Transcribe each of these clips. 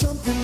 something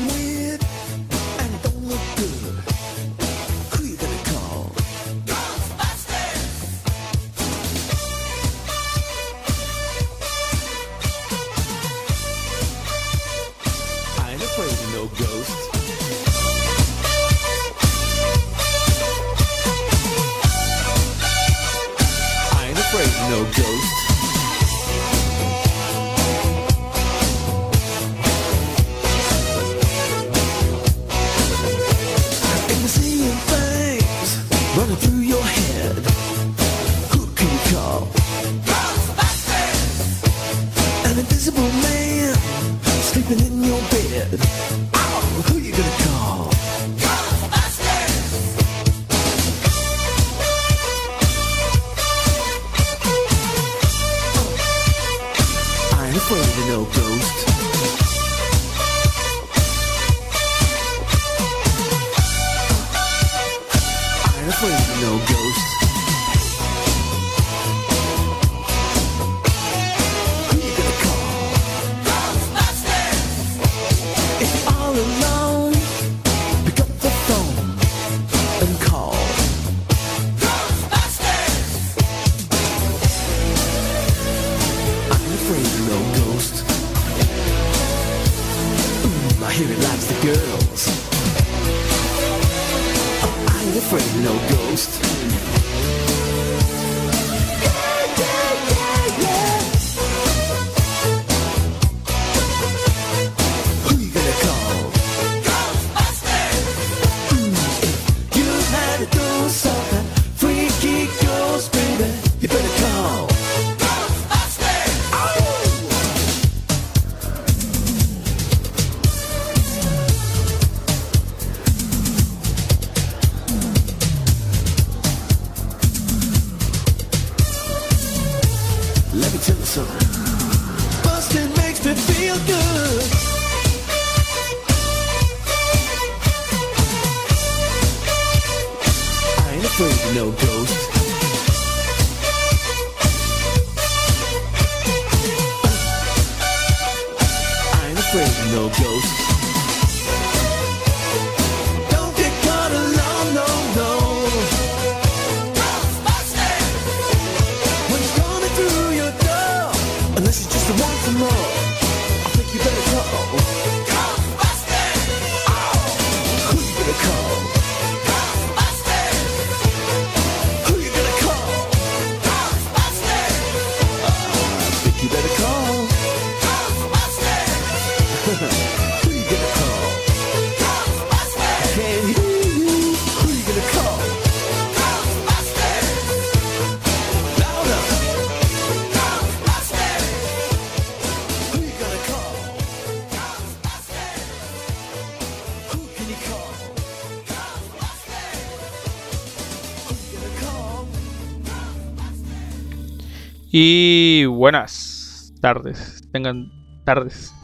Y buenas tardes, tengan tardes.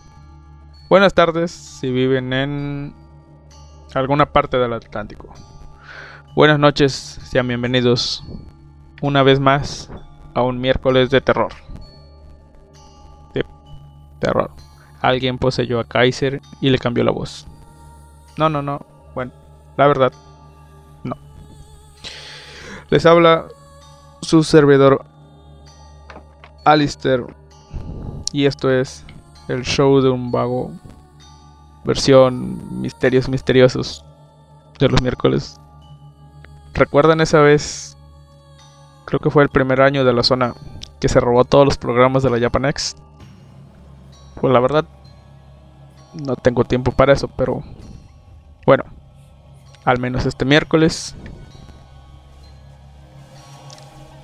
Buenas tardes si viven en alguna parte del Atlántico. Buenas noches, sean bienvenidos una vez más a un miércoles de terror. De terror. Alguien poseyó a Kaiser y le cambió la voz. No, no, no. Bueno, la verdad, no. Les habla su servidor Alistair. Y esto es el show de un vago. Versión misterios misteriosos de los miércoles. ¿Recuerdan esa vez? Creo que fue el primer año de la zona que se robó todos los programas de la Japanex. Pues la verdad, no tengo tiempo para eso, pero bueno, al menos este miércoles.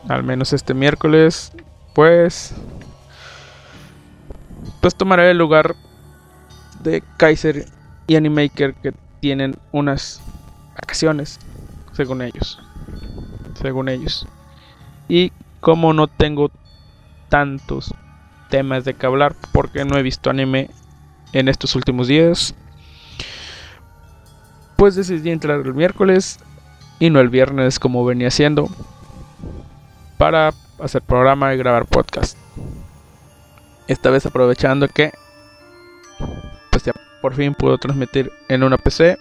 Al menos este miércoles pues pues tomaré el lugar de Kaiser y Animaker que tienen unas vacaciones según ellos según ellos. Y como no tengo tantos temas de que hablar porque no he visto anime en estos últimos días pues decidí entrar el miércoles y no el viernes como venía haciendo para hacer programa y grabar podcast. Esta vez aprovechando que pues ya por fin puedo transmitir en una PC.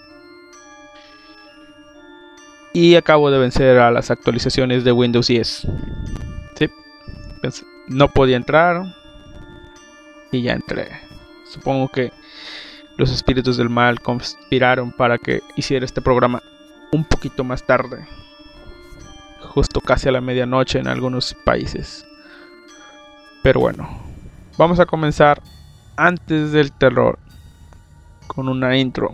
Y acabo de vencer a las actualizaciones de Windows 10. Sí, no podía entrar. Y ya entré. Supongo que los espíritus del mal conspiraron para que hiciera este programa un poquito más tarde. Justo casi a la medianoche en algunos países. Pero bueno, vamos a comenzar antes del terror con una intro.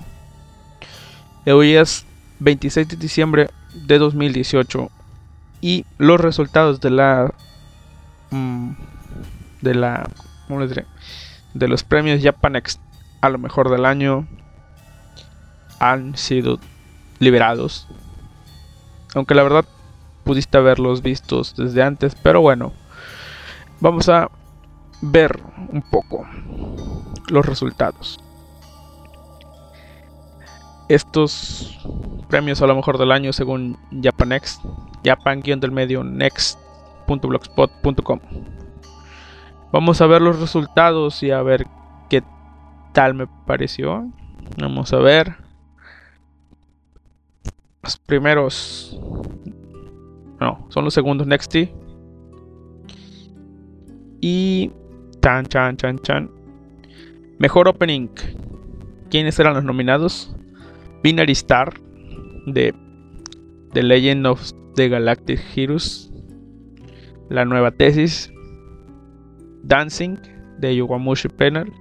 Hoy es 26 de diciembre de 2018 y los resultados de la mm, de la ¿cómo les diré? de los premios Japanex a lo mejor del año han sido liberados. Aunque la verdad pudiste haberlos vistos desde antes, pero bueno, vamos a ver un poco los resultados. Estos premios a lo mejor del año según Japanex, Japan-del medio next.blogspot.com. Vamos a ver los resultados y a ver qué tal me pareció. Vamos a ver. Los primeros. No, son los segundos Nexty. Y. Chan, chan, chan, chan. Mejor opening. ¿Quiénes eran los nominados? Binary Star de The Legend of the Galactic Heroes. La nueva tesis. Dancing de Yuwamushi Penal.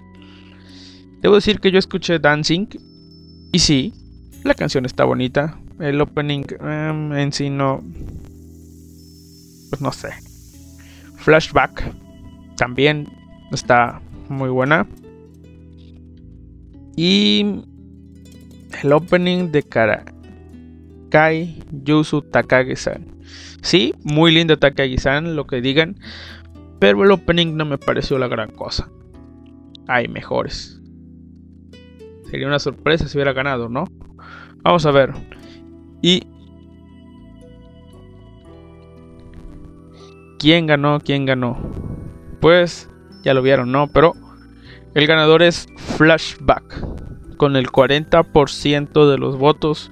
Debo decir que yo escuché Dancing y sí, la canción está bonita. El opening em, en sí no. Pues no sé. Flashback también está muy buena. Y el opening de Karakai Yusu Takagi-san. Sí, muy lindo Takagi-san, lo que digan. Pero el opening no me pareció la gran cosa. Hay mejores. Sería una sorpresa si hubiera ganado, ¿no? Vamos a ver. Y... ¿Quién ganó? ¿Quién ganó? Pues ya lo vieron, ¿no? Pero el ganador es Flashback. Con el 40% de los votos.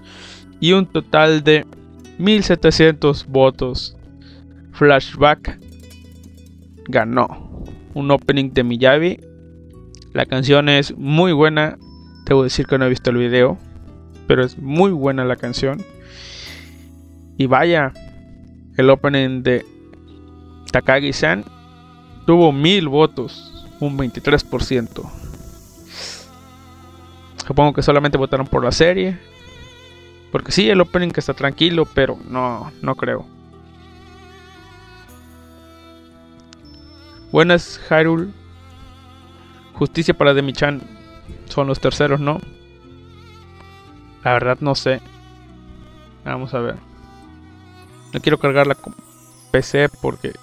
Y un total de 1700 votos. Flashback ganó. Un opening de Miyavi. La canción es muy buena. Debo decir que no he visto el video, pero es muy buena la canción. Y vaya, el opening de Takagi-san tuvo mil votos, un 23%. Supongo que solamente votaron por la serie. Porque sí, el opening está tranquilo, pero no, no creo. Buenas, Hyrule. Justicia para Demi-chan son los terceros, ¿no? La verdad no sé. Vamos a ver. No quiero cargar la PC porque...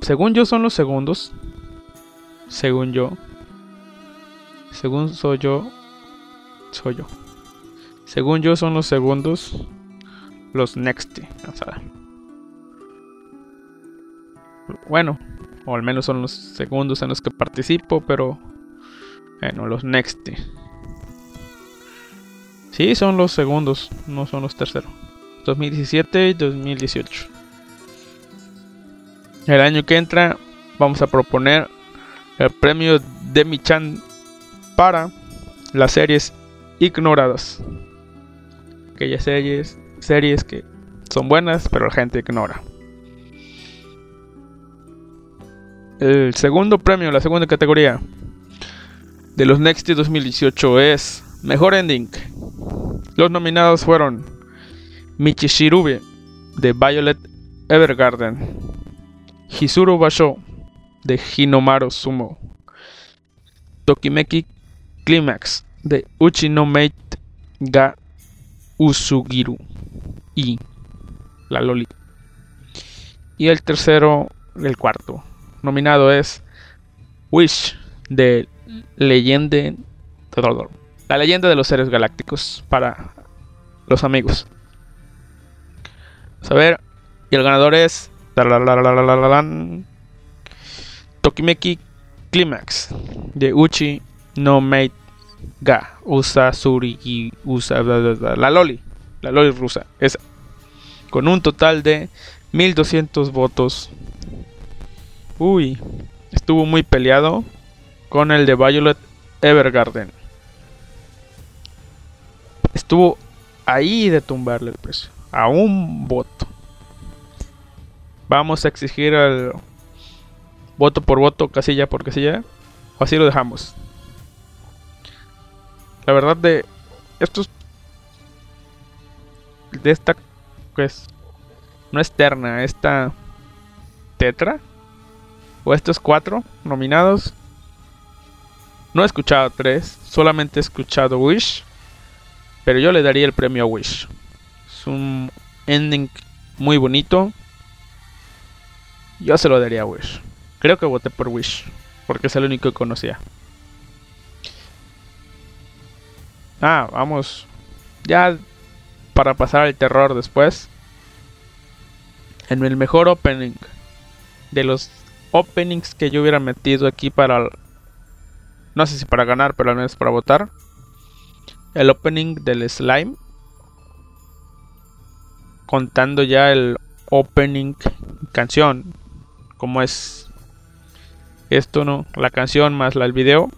Según yo son los segundos. Según yo. Según soy yo. Soy yo. Según yo son los segundos. Los next. Bueno, o al menos son los segundos en los que participo, pero bueno, los next. Sí, son los segundos, no son los terceros. 2017 y 2018. El año que entra vamos a proponer el premio de Chan para las series ignoradas. Aquellas series, series que son buenas, pero la gente ignora. El segundo premio, la segunda categoría de los Next 2018 es Mejor Ending. Los nominados fueron Michishirube de Violet Evergarden, Hizuru Basho de Hinomaru Sumo, Tokimeki Climax de Uchi no Mate ga Usugiru y la Loli. Y el tercero, el cuarto, nominado es Wish de Leyenda La leyenda de los seres galácticos para los amigos. Vamos a ver. Y el ganador es Tokimeki Climax de Uchi no Mate Ga Usa Surigi Usa bla, bla, bla, la Loli, la Loli rusa, esa. Con un total de 1200 votos. Uy, estuvo muy peleado con el de Violet Evergarden. Estuvo ahí de tumbarle el precio, a un voto. Vamos a exigir el voto por voto, casilla por casilla, o así lo dejamos. La verdad de estos de esta pues no es terna, esta tetra o estos cuatro nominados no he escuchado tres, solamente he escuchado Wish, pero yo le daría el premio a Wish. Es un ending muy bonito. Yo se lo daría a Wish. Creo que voté por Wish, porque es el único que conocía. Ah, vamos. Ya para pasar al terror después. En el mejor opening de los openings que yo hubiera metido aquí para no sé si para ganar, pero al menos para votar. El opening del slime. Contando ya el opening canción. Como es esto, ¿no? La canción más la, el video.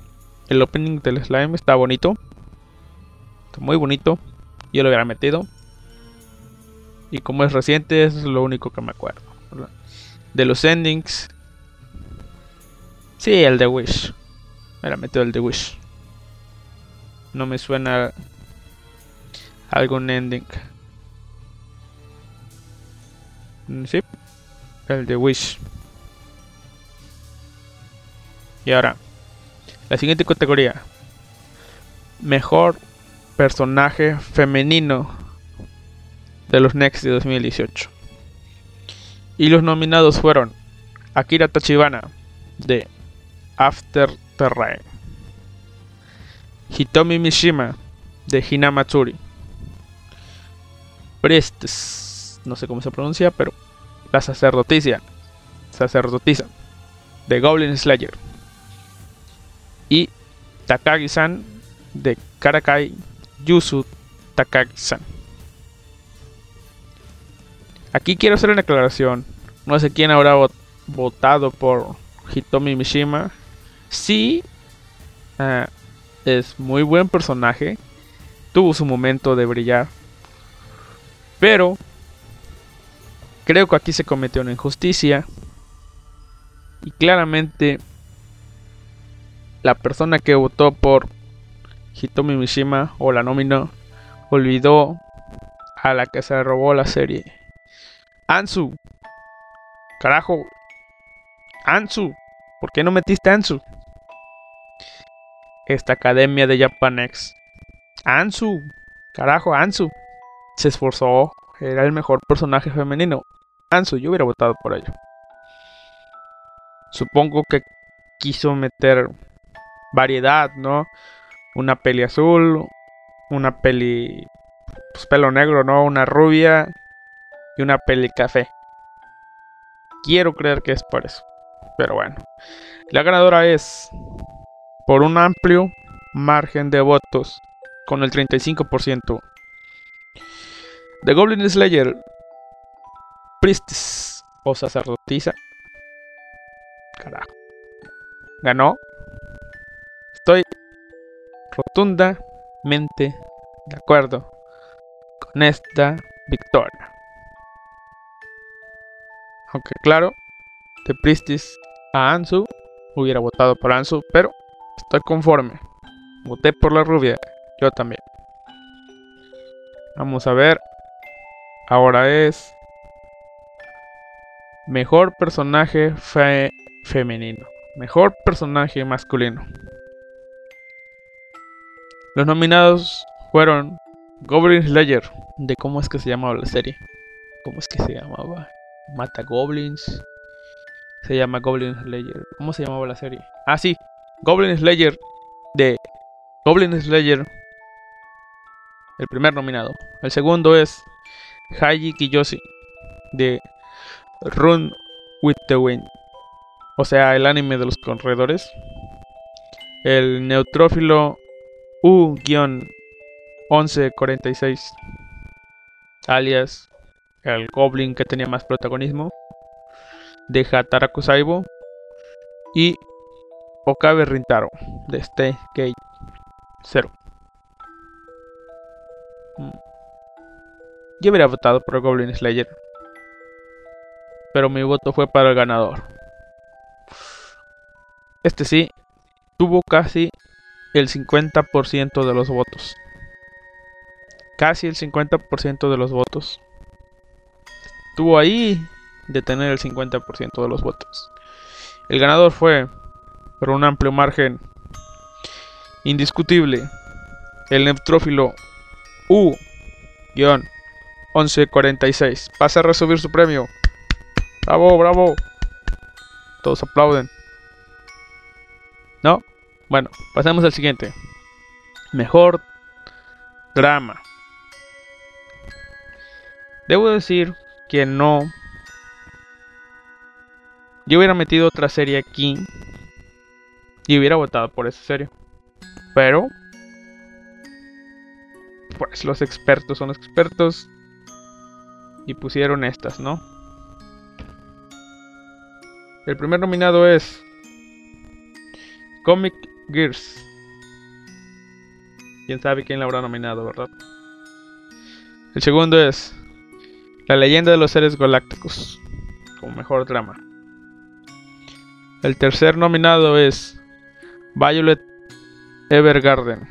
El opening del slime está bonito. Está muy bonito. Yo lo hubiera metido. Y como es reciente, es lo único que me acuerdo. De los endings. Sí, el de Wish. Me la metido el de Wish. No me suena algún ending. Mm, Sí, el de Wish. Y ahora, la siguiente categoría. Mejor personaje femenino de los Next de 2018. Y los nominados fueron Akira Tachibana de After the Rain, Hitomi Mishima de Hinamatsuri, Priestess, no sé cómo se pronuncia, pero la sacerdotisa, sacerdotisa de Goblin Slayer y Takagi-san de Karakai Yusu Takagi-san. Aquí quiero hacer una aclaración. No sé quién habrá vot- votado por Hitomi Mishima. Sí, ah, es muy buen personaje. Tuvo su momento de brillar. Pero creo que aquí se cometió una injusticia. Y claramente la persona que votó por Hitomi Mishima o la nominó olvidó a la que se robó la serie. Ansu. Carajo. Ansu. ¿Por qué no metiste Ansu? Esta academia de Japanex. Ansu. Carajo, Ansu. Se esforzó. Era el mejor personaje femenino. Ansu, yo hubiera votado por ello. Supongo que quiso meter variedad, ¿no? Una peli azul, una peli pues, pelo negro, ¿no? Una rubia y una peli café. Quiero creer que es por eso. Pero bueno. La ganadora es por un amplio margen de votos con el 35%. The Goblin Slayer Priestess o sacerdotisa. Carajo. Ganó. Estoy rotundamente de acuerdo con esta victoria. Aunque claro, de Priestess a Ansu hubiera votado por Ansu, pero estoy conforme. Voté por la rubia, yo también. Vamos a ver. Ahora es mejor personaje fe- femenino, mejor personaje masculino. Los nominados fueron Goblin Slayer, de cómo es que se llamaba la serie. ¿Cómo es que se llamaba? Mata Goblins. Se llama Goblin Slayer. ¿Cómo se llamaba la serie? Ah, sí. Goblin Slayer de Goblin Slayer. El primer nominado. El segundo es Haji Kiyoshi de Run with the Wind. o sea, el anime de los corredores. El neutrófilo U-1146, alias el Goblin que tenía más protagonismo, de Hataraku Saibo y Okabe Rintaro de Stay Gate 0. Mm. Yo hubiera votado por Goblin Slayer, pero mi voto fue para el ganador. Este sí, tuvo casi el 50% de los votos. Casi el 50% de los votos. Estuvo ahí de tener el 50% de los votos. El ganador fue, por un amplio margen, indiscutible, el neutrófilo U-1146. Pasa a recibir su premio. Bravo, bravo. Todos aplauden. ¿No? Bueno, pasemos al siguiente. Mejor drama. Debo decir que no. Yo hubiera metido otra serie aquí. Y hubiera votado por esa serie. Pero. Pues los expertos son los expertos. Y pusieron estas, ¿no? El primer nominado es Comic Gears. Quién sabe quién la habrá nominado, ¿verdad? El segundo es La leyenda de los seres galácticos, como mejor drama. El tercer nominado es Violet Evergarden.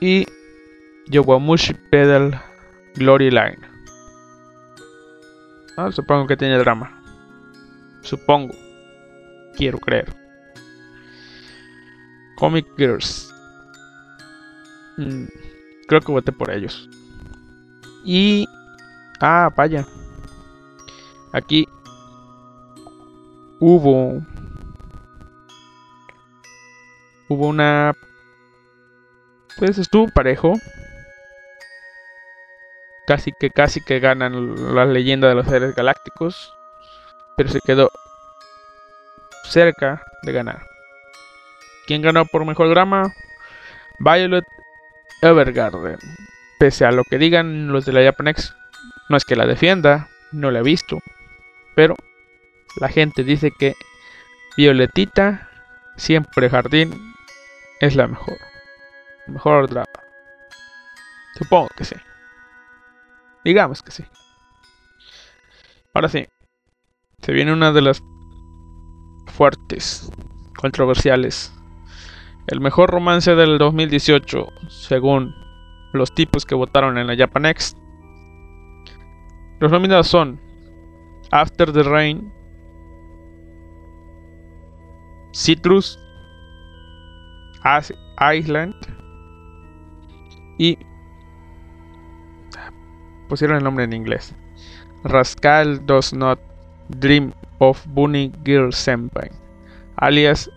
Y Yowamushi Pedal Glory Line. Ah, supongo que tiene drama. Supongo. Quiero creer. Comic Girls. Mm, creo que voté por ellos. Y... Ah, vaya. Aquí hubo... Hubo una... Pues estuvo parejo. Casi que casi que ganan la leyenda de los seres galácticos. Pero se quedó cerca de ganar. ¿Quién ganó por mejor drama? Violet Evergarden. Pese a lo que digan los de la Japanex, no es que la defienda, no la he visto, pero la gente dice que Violetita, siempre jardín, es la mejor. Mejor drama. Supongo que sí. Digamos que sí. Ahora sí. Se viene una de las fuertes, controversiales el mejor romance del 2018, según los tipos que votaron en la Japanex. Los nominados son After the Rain, Citrus, Island y pusieron el nombre en inglés. Rascal Does Not Dream of Bunny Girl Senpai, alias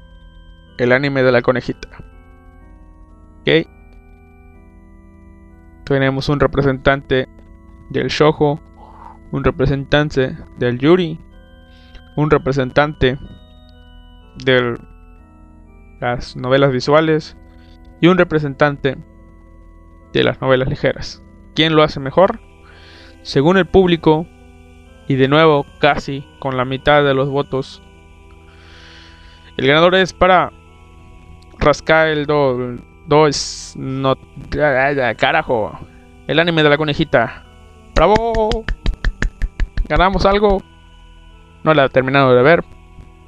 el anime de la conejita. Ok. Tenemos un representante del shojo, un representante del yuri, un representante de las novelas visuales y un representante de las novelas ligeras. ¿Quién lo hace mejor? Según el público, y de nuevo casi con la mitad de los votos, el ganador es para Rascal 2. No. Carajo. El anime de la conejita. ¡Bravo! ¿Ganamos algo? No la he terminado de ver.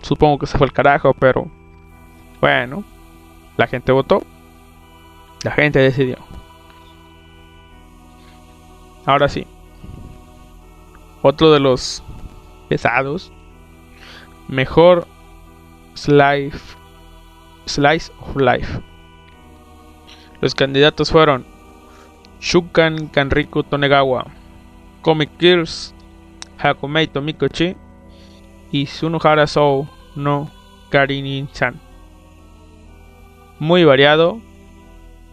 Supongo que se fue el carajo, pero. Bueno. La gente votó. La gente decidió. Ahora sí. Otro de los pesados. Mejor Slice Slice of Life. Los candidatos fueron Shukan Kanriku Tonegawa, Comic Girls, Hakumei Tomikochi y Sunohara Sou no Karinin-san. Muy variado,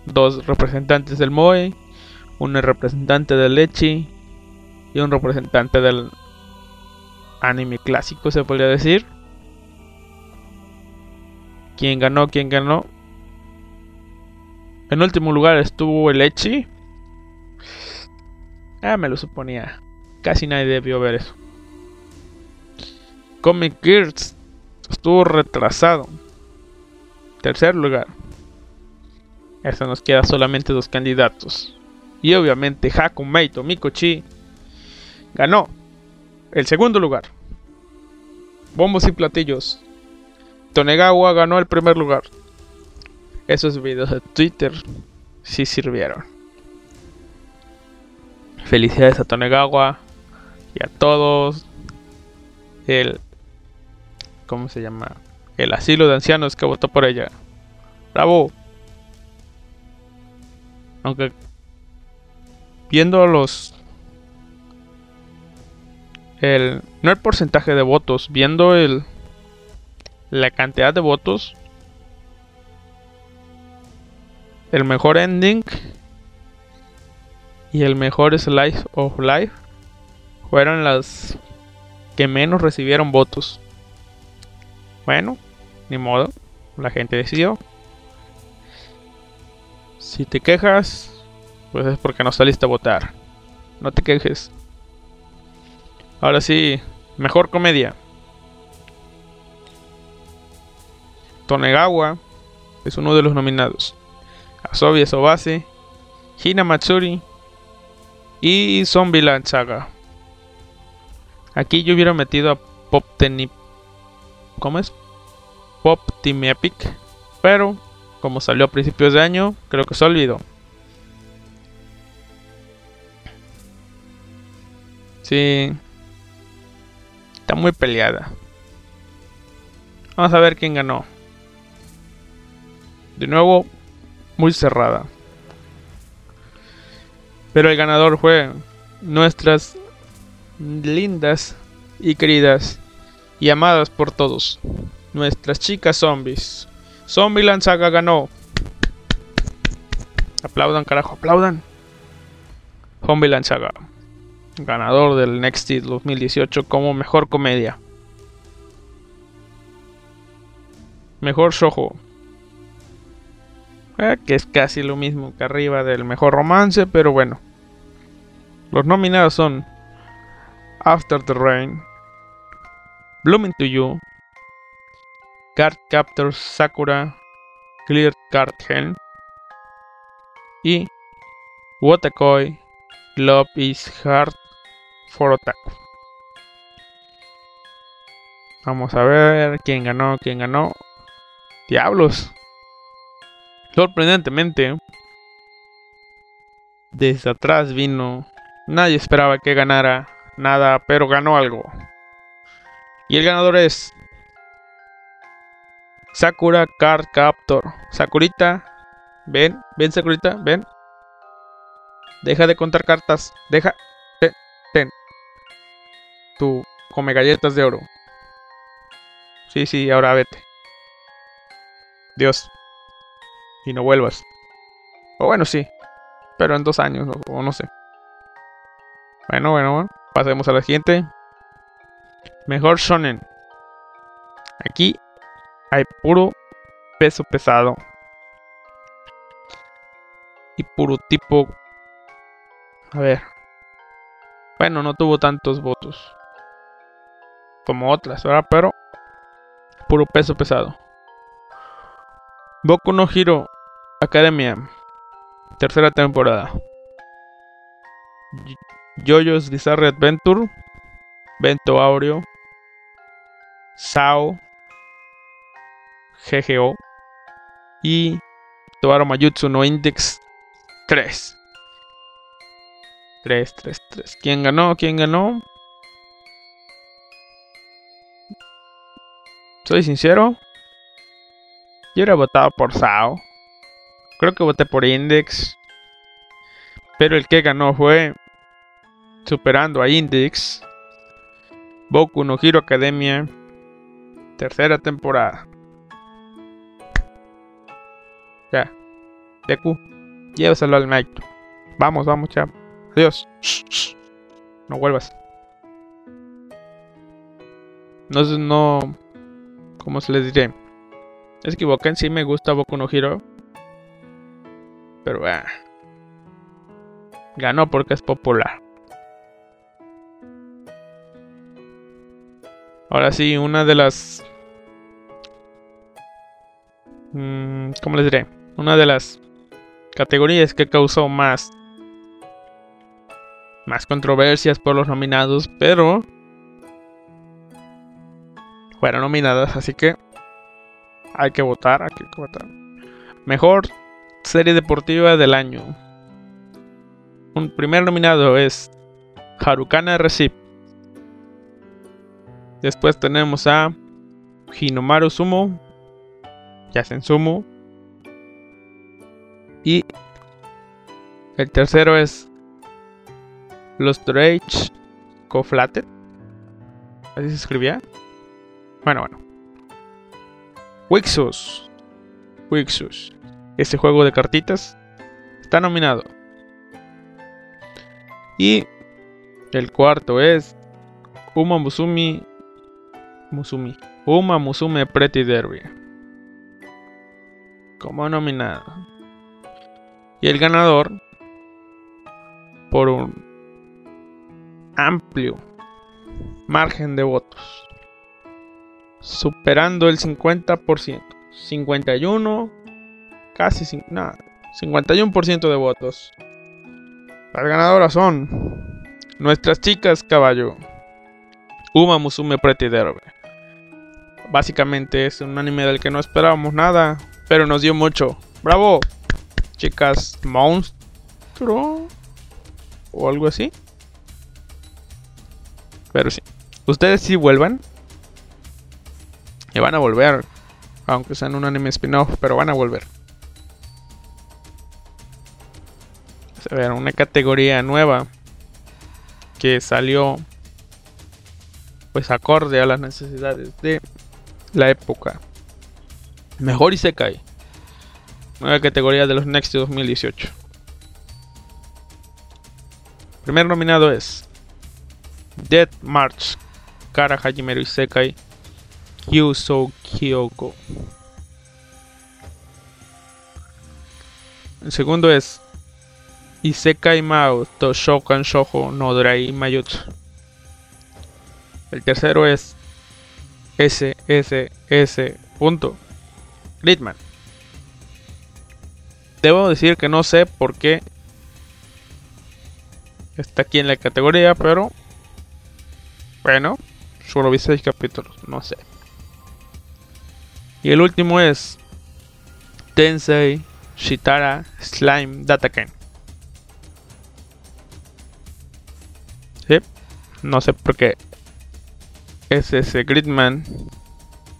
dos representantes del Moe, un representante del Lechi y un representante del anime clásico, se podría decir. ¿Quién ganó? ¿Quién ganó? En último lugar estuvo el Echi. Ah, me lo suponía. Casi nadie debió ver eso. Comic Gears estuvo retrasado. Tercer lugar. Eso nos queda solamente dos candidatos. Y obviamente Hakumei Tomikochi ganó el segundo lugar. Bombos y platillos. Tonegawa ganó el primer lugar. Esos videos de Twitter sí sirvieron. Felicidades a Tonegawa y a todos. El. ¿Cómo se llama? El asilo de ancianos que votó por ella. ¡Bravo! Aunque. Viendo los. El. No el porcentaje de votos, viendo el. La cantidad de votos. El mejor ending y el mejor Slice of Life fueron las que menos recibieron votos. Bueno, ni modo, la gente decidió. Si te quejas, pues es porque no saliste a votar. No te quejes. Ahora sí, mejor comedia. Tonegawa es uno de los nominados. Asobi Sobase, Hina Matsuri y Zombieland Saga. Aquí yo hubiera metido a Pop Team. ¿Cómo es? Pop Team Epic. Pero, como salió a principios de año, creo que se olvidó. Sí. Está muy peleada. Vamos a ver quién ganó. De nuevo, muy cerrada. Pero el ganador fue nuestras lindas y queridas y amadas por todos. Nuestras chicas zombies. Zombieland Saga ganó. Aplaudan, carajo, aplaudan. Zombieland Saga. Ganador del Next 2018 como mejor comedia. Mejor Shoujo. Eh, que es casi lo mismo que arriba del mejor romance, pero bueno. Los nominados son After the Rain, Blooming to You, Card Captors Sakura, Clear Card Hen y Watakoi Love is Hard for Otaku. Vamos a ver quién ganó, quién ganó. Diablos. Sorprendentemente, desde atrás vino. Nadie esperaba que ganara nada, pero ganó algo. Y el ganador es Sakura Card Captor. Sakurita, ven, ven Sakurita, ven. Deja de contar cartas. Deja. Come galletas de oro. Sí, sí, ahora vete. Dios y no vuelvas. O bueno, sí. Pero en dos años, o, no sé. Bueno, bueno, bueno. Pasemos a la siguiente. Mejor shonen. Aquí hay puro peso pesado. Y puro tipo... A ver. Bueno, no tuvo tantos votos. Como otras, ¿verdad? Pero... Puro peso pesado. Boku no Hero Academia. Tercera temporada. JoJo's Bizarre Adventure. Bento Aureo. Sao. GGO. Y Toaro Mayutsu no Index 3. 3, 3, 3. ¿Quién ganó? ¿Quién ganó? Soy sincero. Yo era votado por Sao. Creo que voté por Index. Pero el que ganó fue superando a Index. Boku no Hero Academia. Tercera temporada. Ya. Deku. Llévaselo al Night. Vamos, vamos, ya. Adiós. No vuelvas. No no. ¿Cómo se les diré? Se equivoquen, sí me gusta Boku no Hero. Pero ah, ganó porque es popular. Ahora sí, una de las. mm, ¿Cómo les diré? Una de las categorías que causó más. Más controversias por los nominados, pero. Fueron nominadas, así que. Hay que votar, hay que votar. Mejor serie deportiva del año. Un primer nominado es Harukana Recip. Después tenemos a Hinomaru Sumo, Yasen Sumo. Y el tercero es Los Rage Coflated. Así se escribía. Bueno, bueno. Wixus. Wixus. Ese juego de cartitas está nominado. Y el cuarto es Uma Musumi Musumi. Uma Musume Pretty Derby. Como nominado. Y el ganador por un amplio margen de votos. Superando el 50%. 51 casi nada, 51% de votos. Las ganadoras son nuestras chicas caballo. Uma Musume Pretty Derby. Básicamente es un anime del que no esperábamos nada, pero nos dio mucho. ¡Bravo! Chicas monstruo o algo así. Pero sí. Ustedes sí vuelvan. Y van a volver. Aunque sea en un anime spin-off, pero van a volver. A ver, una categoría nueva que salió pues acorde a las necesidades de la época. Mejor Isekai. Nueva categoría de los Next 2018. Primer nominado es Dead March Kara Hajimeru Isekai Kyusou Kyoko. El segundo es Isekai Mao Toshokan Shoujo no Drai Mayutsu. El tercero es SSS. Gridman. Debo decir que no sé por qué está aquí en la categoría, pero bueno, solo vi 6 capítulos, no sé. Y el último es Tensei Shitara Slime Dataken. Sí, no sé por qué SS Gridman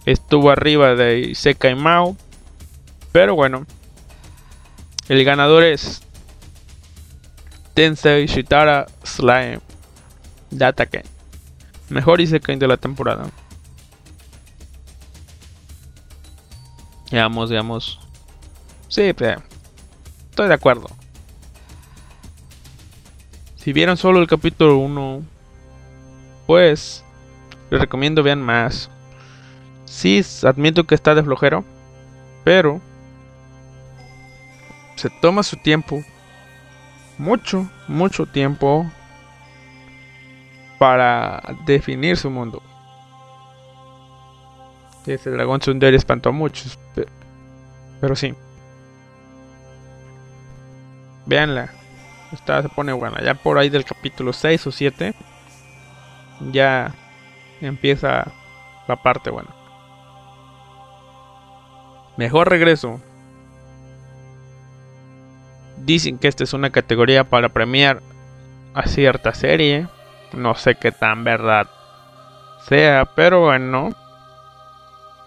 estuvo arriba de Isekai Mao. Pero bueno, el ganador es Tensei Shitara Slime Dataken. Mejor Isekai de la temporada. Veamos, veamos. Sí, estoy de acuerdo. Si vieron solo el capítulo 1, pues les recomiendo vean más. Sí, admito que está de flojero, pero se toma su tiempo, mucho, mucho tiempo para definir su mundo. Ese dragón Tsundere espantó a muchos, pe- pero sí. Veanla, esta se pone buena. Ya por ahí del capítulo 6 o 7, ya empieza la parte buena. Mejor regreso. Dicen que esta es una categoría para premiar a cierta serie. No sé qué tan verdad sea, pero bueno.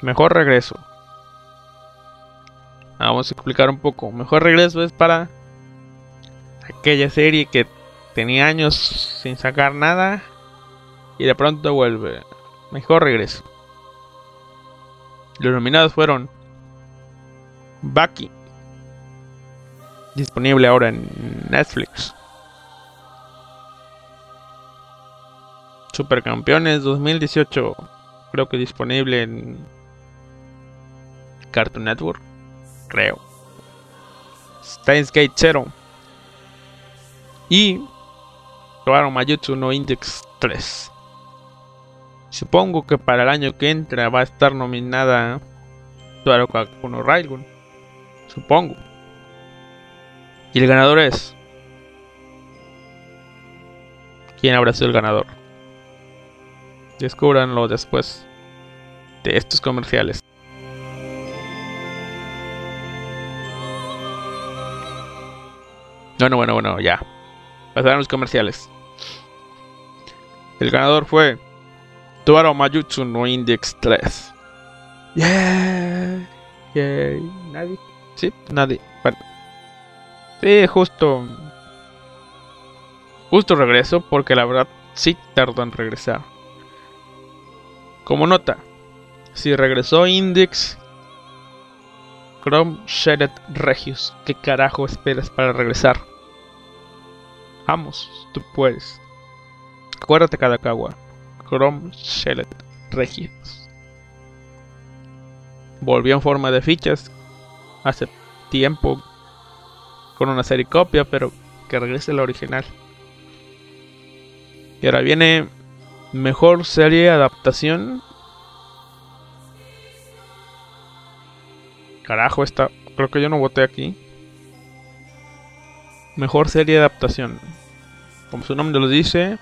Mejor regreso. Vamos a explicar un poco. Mejor regreso es para aquella serie que tenía años sin sacar nada y de pronto vuelve. Mejor regreso. Los nominados fueron Bucky, disponible ahora en Netflix. Supercampeones 2018, creo que disponible en Cartoon Network, creo. Steins Gate Zero y Toaru Mayutsu no Index 3. Supongo que para el año que entra va a estar nominada Toaru Kakuno Railgun. Supongo. Y el ganador es. ¿Quién habrá sido el ganador? Descúbranlo después de estos comerciales. No, no, bueno, bueno, ya. Pasaron los comerciales. El ganador fue Tuaro Mayutsu no Index 3. Yeah, yeah. ¿Nadie? Sí, nadie. Bueno. Sí, justo. Justo regreso porque la verdad sí tardó en regresar. Como nota, si regresó Index Chrome Shared Regius, ¿qué carajo esperas para regresar? Vamos, tú puedes. Acuérdate Kadakawa. Chrome Shared Regius. Volvió en forma de fichas hace tiempo con una serie copia, pero que regrese la original. Y ahora viene mejor serie adaptación. Carajo, esta. Creo que yo no voté aquí. Mejor serie adaptación. Como su nombre lo dice,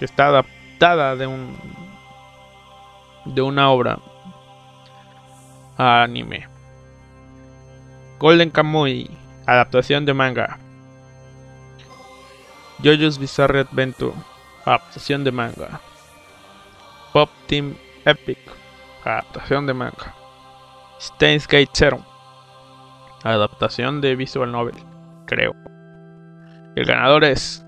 está adaptada de un. de una obra a anime. Golden Kamuy, adaptación de manga. JoJo's Bizarre Adventure, adaptación de manga. Pop Team Epic, adaptación de manga. Steins Gate Zero, adaptación de visual novel, creo. El ganador es.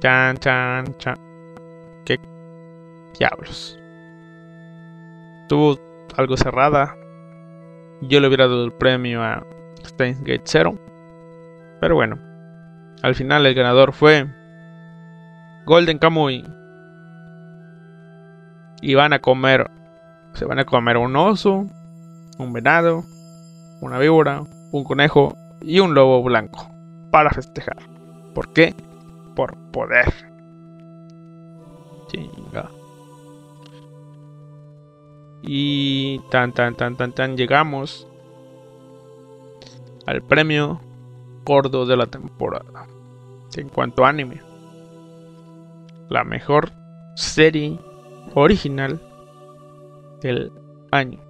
Chan, chan, chan. ¿Qué diablos? Tuvo algo cerrada. Yo le hubiera dado el premio a Steins Gate Zero. Pero bueno, al final el ganador fue Golden Kamuy. Y van a comer, se van a comer un oso, un venado, una víbora, un conejo y un lobo blanco para festejar. ¿Por qué? Por poder. Chinga. Y tan tan tan tan tan llegamos al premio gordo de la temporada. En cuanto a anime. La mejor serie original del año.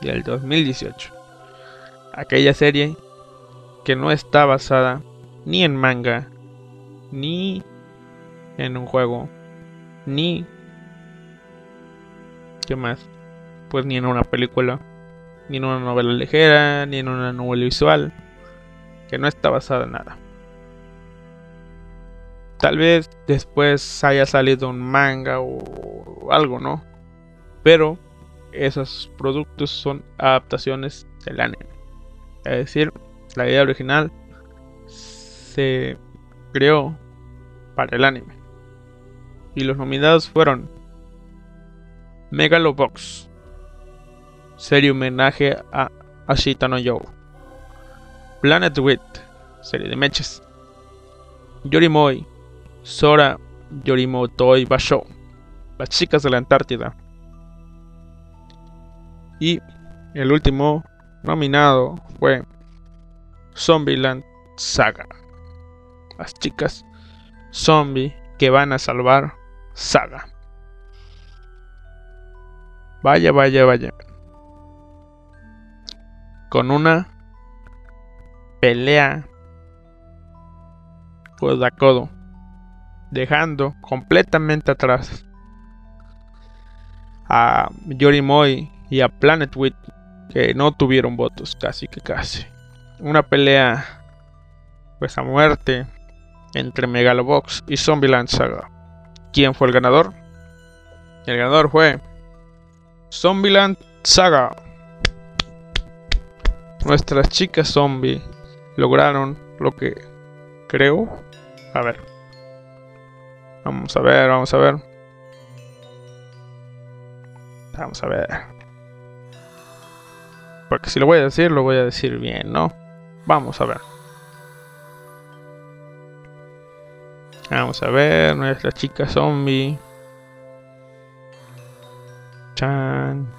Del 2018. Aquella serie que no está basada ni en manga, ni en un juego, ni... ¿Qué más? Pues ni en una película, ni en una novela ligera, ni en una novela visual, que no está basada en nada. Tal vez después haya salido un manga o algo, ¿no? Pero esos productos son adaptaciones del anime. Es decir, la idea original se creó para el anime. Y los nominados fueron Megalobox, serie homenaje a Ashita no Yo, Planet Wit, serie de mechas, Yorimoi, Sora Yorimotoi Basho, las chicas de la Antártida. Y el último nominado fue Zombieland Saga. Las chicas zombie que van a salvar Saga. Vaya, vaya, vaya. Con una pelea codo a codo. Dejando completamente atrás a Yorimoi y a Planet Wit que no tuvieron votos, casi que casi una pelea pues a muerte entre Megalobox y Zombieland Saga. ¿Quién fue el ganador? El ganador fue Zombieland Saga. Nuestras chicas zombie lograron lo que creo. A ver. Vamos a ver, vamos a ver. Vamos a ver. Porque si lo voy a decir, lo voy a decir bien, ¿no? Vamos a ver. Vamos a ver, nuestra chica zombie. Chan.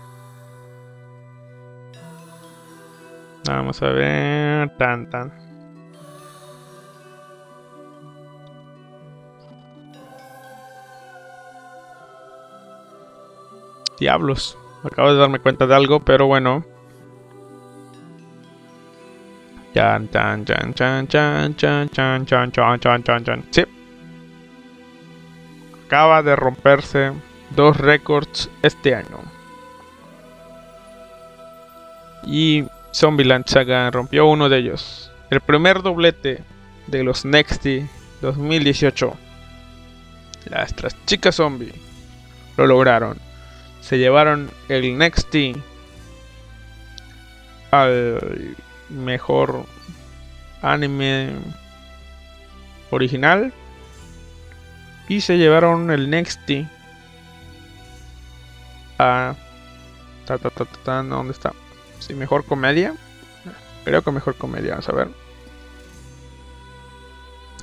Vamos a ver. Tan tan. Diablos. Acabo de darme cuenta de algo, pero bueno. Chan, chan, chan, chan, chan, chan, chan, chan, chan, chan, chan, chan. Sí. Acaba de romperse dos récords este año. Y Zombieland Saga rompió uno de ellos. El primer doblete de los Nexty 2018. Las chicas zombie lo lograron. Se llevaron el Nexty al mejor anime original y se llevaron el Nexty a ta, ta, ta, ta, ¿dónde está? Sí, mejor comedia. Creo que mejor comedia, vamos a ver.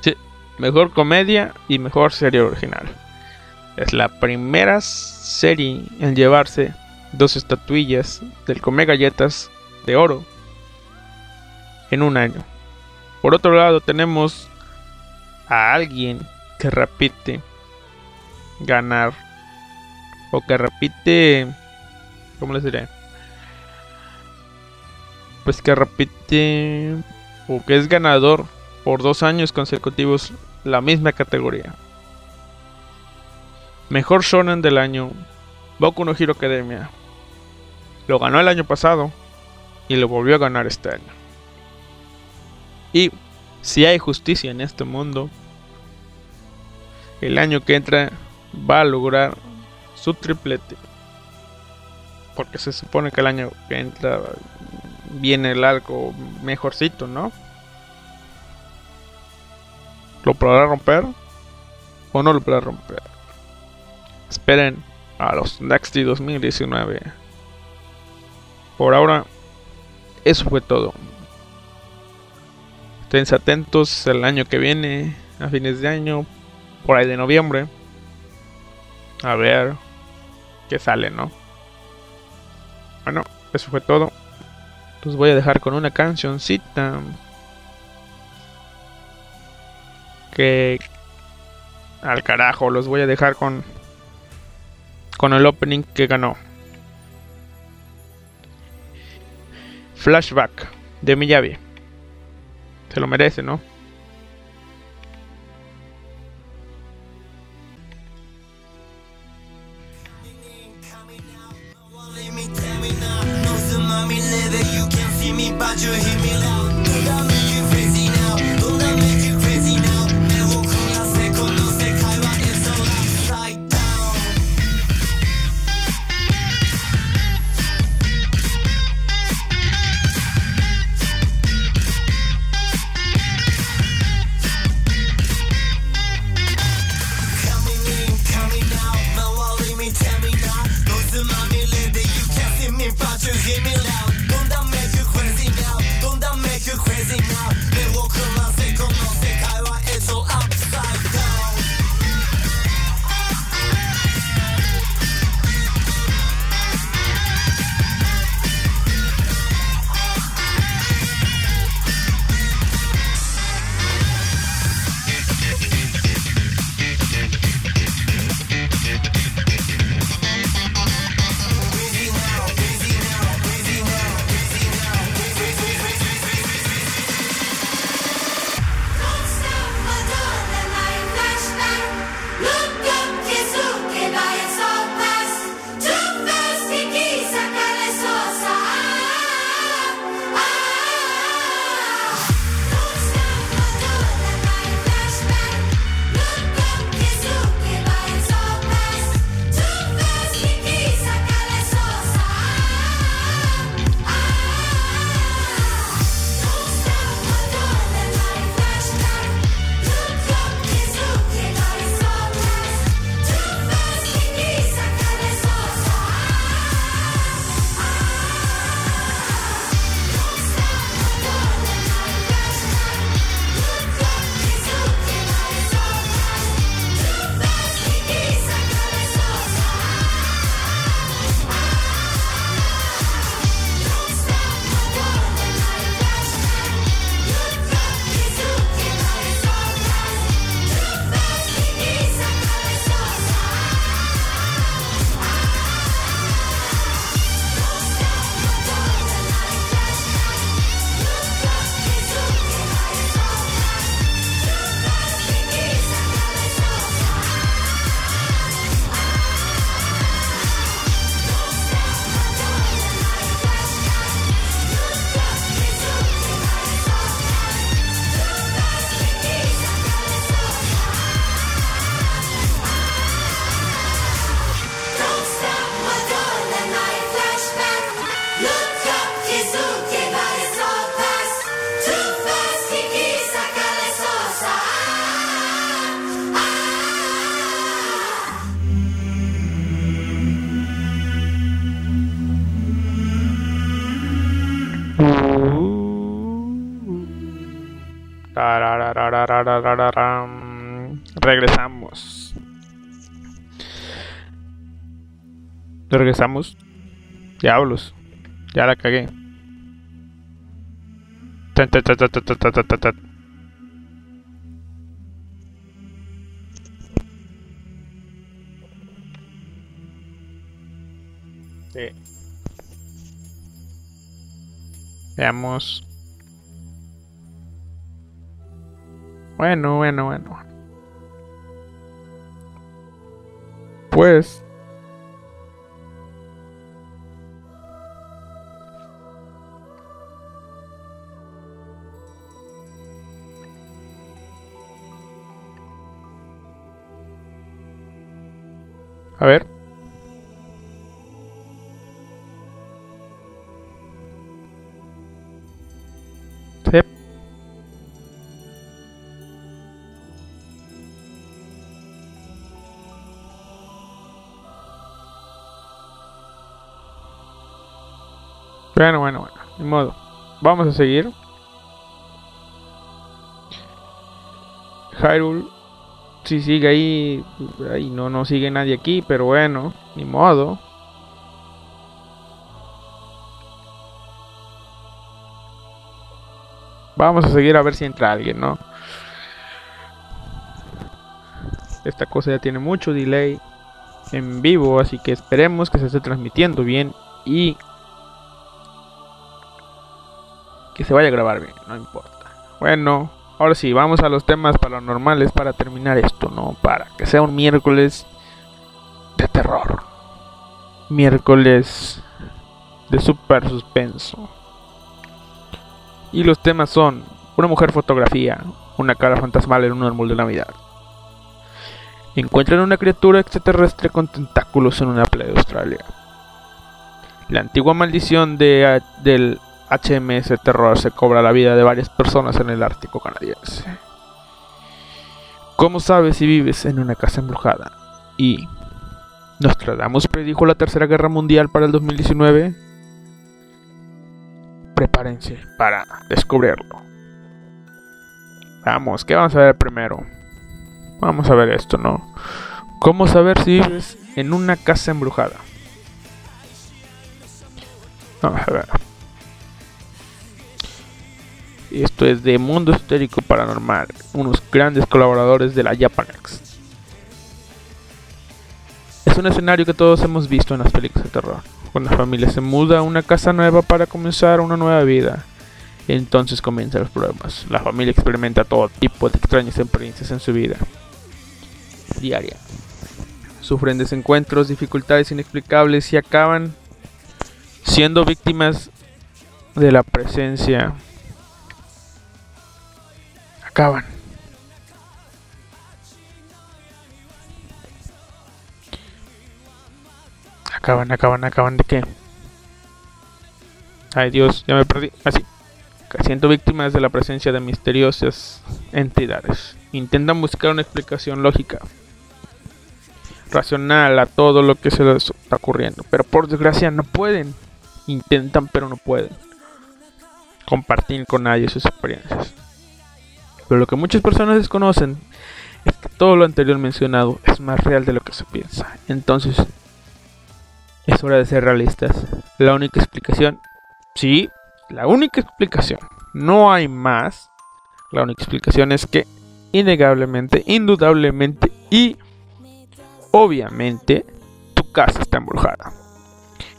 Sí, mejor comedia y mejor serie original. Es la primera serie en llevarse dos estatuillas del Come Galletas de oro en un año. Por otro lado, tenemos a alguien que repite ganar o que repite, ¿cómo les diré? Pues que repite o que es ganador por dos años consecutivos la misma categoría. Mejor shonen del año, Boku no Hero Academia. Lo ganó el año pasado y lo volvió a ganar este año. Y si hay justicia en este mundo, el año que entra va a lograr su triplete. Porque se supone que el año que entra viene el arco mejorcito, ¿no? ¿Lo podrá romper? ¿O no lo podrá romper? Esperen a los Nexty 2019. Por ahora, eso fue todo. Estén atentos el año que viene, a fines de año, por ahí de noviembre. A ver qué sale, ¿no? Bueno, eso fue todo. Los voy a dejar con una cancioncita. Que al carajo, los voy a dejar con con el opening que ganó. Flashback de Miyavi. Se lo merece, ¿no? Regresamos. Regresamos. Diablos. Ya la cagué. Tan, tan, Bueno, bueno, bueno. Pues. A ver. Bueno, bueno, bueno. Ni modo. Vamos a seguir. Hyrule. Si sigue ahí. Ahí no, no sigue nadie aquí, pero bueno. Ni modo. Vamos a seguir a ver si entra alguien, ¿no? Esta cosa ya tiene mucho delay en vivo, así que esperemos que se esté transmitiendo bien y que se vaya a grabar bien, no importa. Bueno, ahora sí, vamos a los temas paranormales para terminar esto, ¿no? Para que sea un miércoles de terror. Miércoles de super suspenso. Y los temas son una mujer fotografía, una cara fantasmal en un árbol de Navidad. Encuentran una criatura extraterrestre con tentáculos en una playa de Australia. La antigua maldición de, del HMS Terror se cobra la vida de varias personas en el Ártico canadiense. ¿Cómo sabes si vives en una casa embrujada? Y Nostradamus predijo la Tercera Guerra Mundial para el 2019. Prepárense para descubrirlo. Vamos, ¿qué vamos a ver primero? Vamos a ver esto, ¿no? ¿Cómo saber si vives en una casa embrujada? Vamos a ver. Esto es de Mundo Esotérico Paranormal, unos grandes colaboradores de la Japanex. Es un escenario que todos hemos visto en las películas de terror. Cuando la familia se muda a una casa nueva para comenzar una nueva vida, entonces comienzan los problemas. La familia experimenta todo tipo de extrañas experiencias en su vida diaria. Sufren desencuentros, dificultades inexplicables y acaban siendo víctimas de la presencia acaban. Acaban, acaban, acaban de qué? Ay Dios, ya me perdí. Así. Siendo víctimas de la presencia de misteriosas entidades. Intentan buscar una explicación lógica, racional a todo lo que se les está ocurriendo. Pero por desgracia no pueden. Intentan pero no pueden compartir con nadie sus experiencias. Pero lo que muchas personas desconocen es que todo lo anterior mencionado es más real de lo que se piensa. Entonces, es hora de ser realistas. La única explicación, sí, la única explicación, no hay más. La única explicación es que innegablemente, indudablemente y obviamente tu casa está embrujada.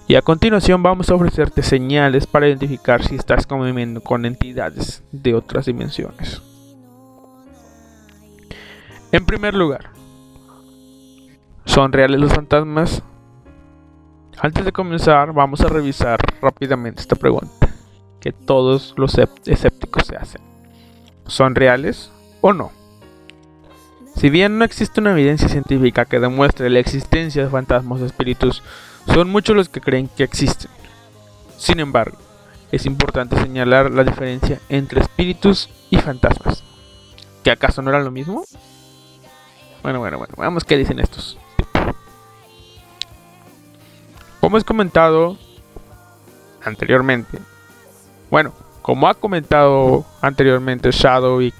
Y a continuación vamos a ofrecerte señales para identificar si estás conviviendo con entidades de otras dimensiones. En primer lugar, ¿son reales los fantasmas? Antes de comenzar, vamos a revisar rápidamente esta pregunta que todos los escépticos se hacen. ¿Son reales o no? Si bien no existe una evidencia científica que demuestre la existencia de fantasmas o espíritus, son muchos los que creen que existen. Sin embargo, es importante señalar la diferencia entre espíritus y fantasmas. ¿Que acaso no era lo mismo? Bueno, bueno, bueno, veamos qué dicen estos. Como es comentado anteriormente, bueno, como ha comentado anteriormente Shadow y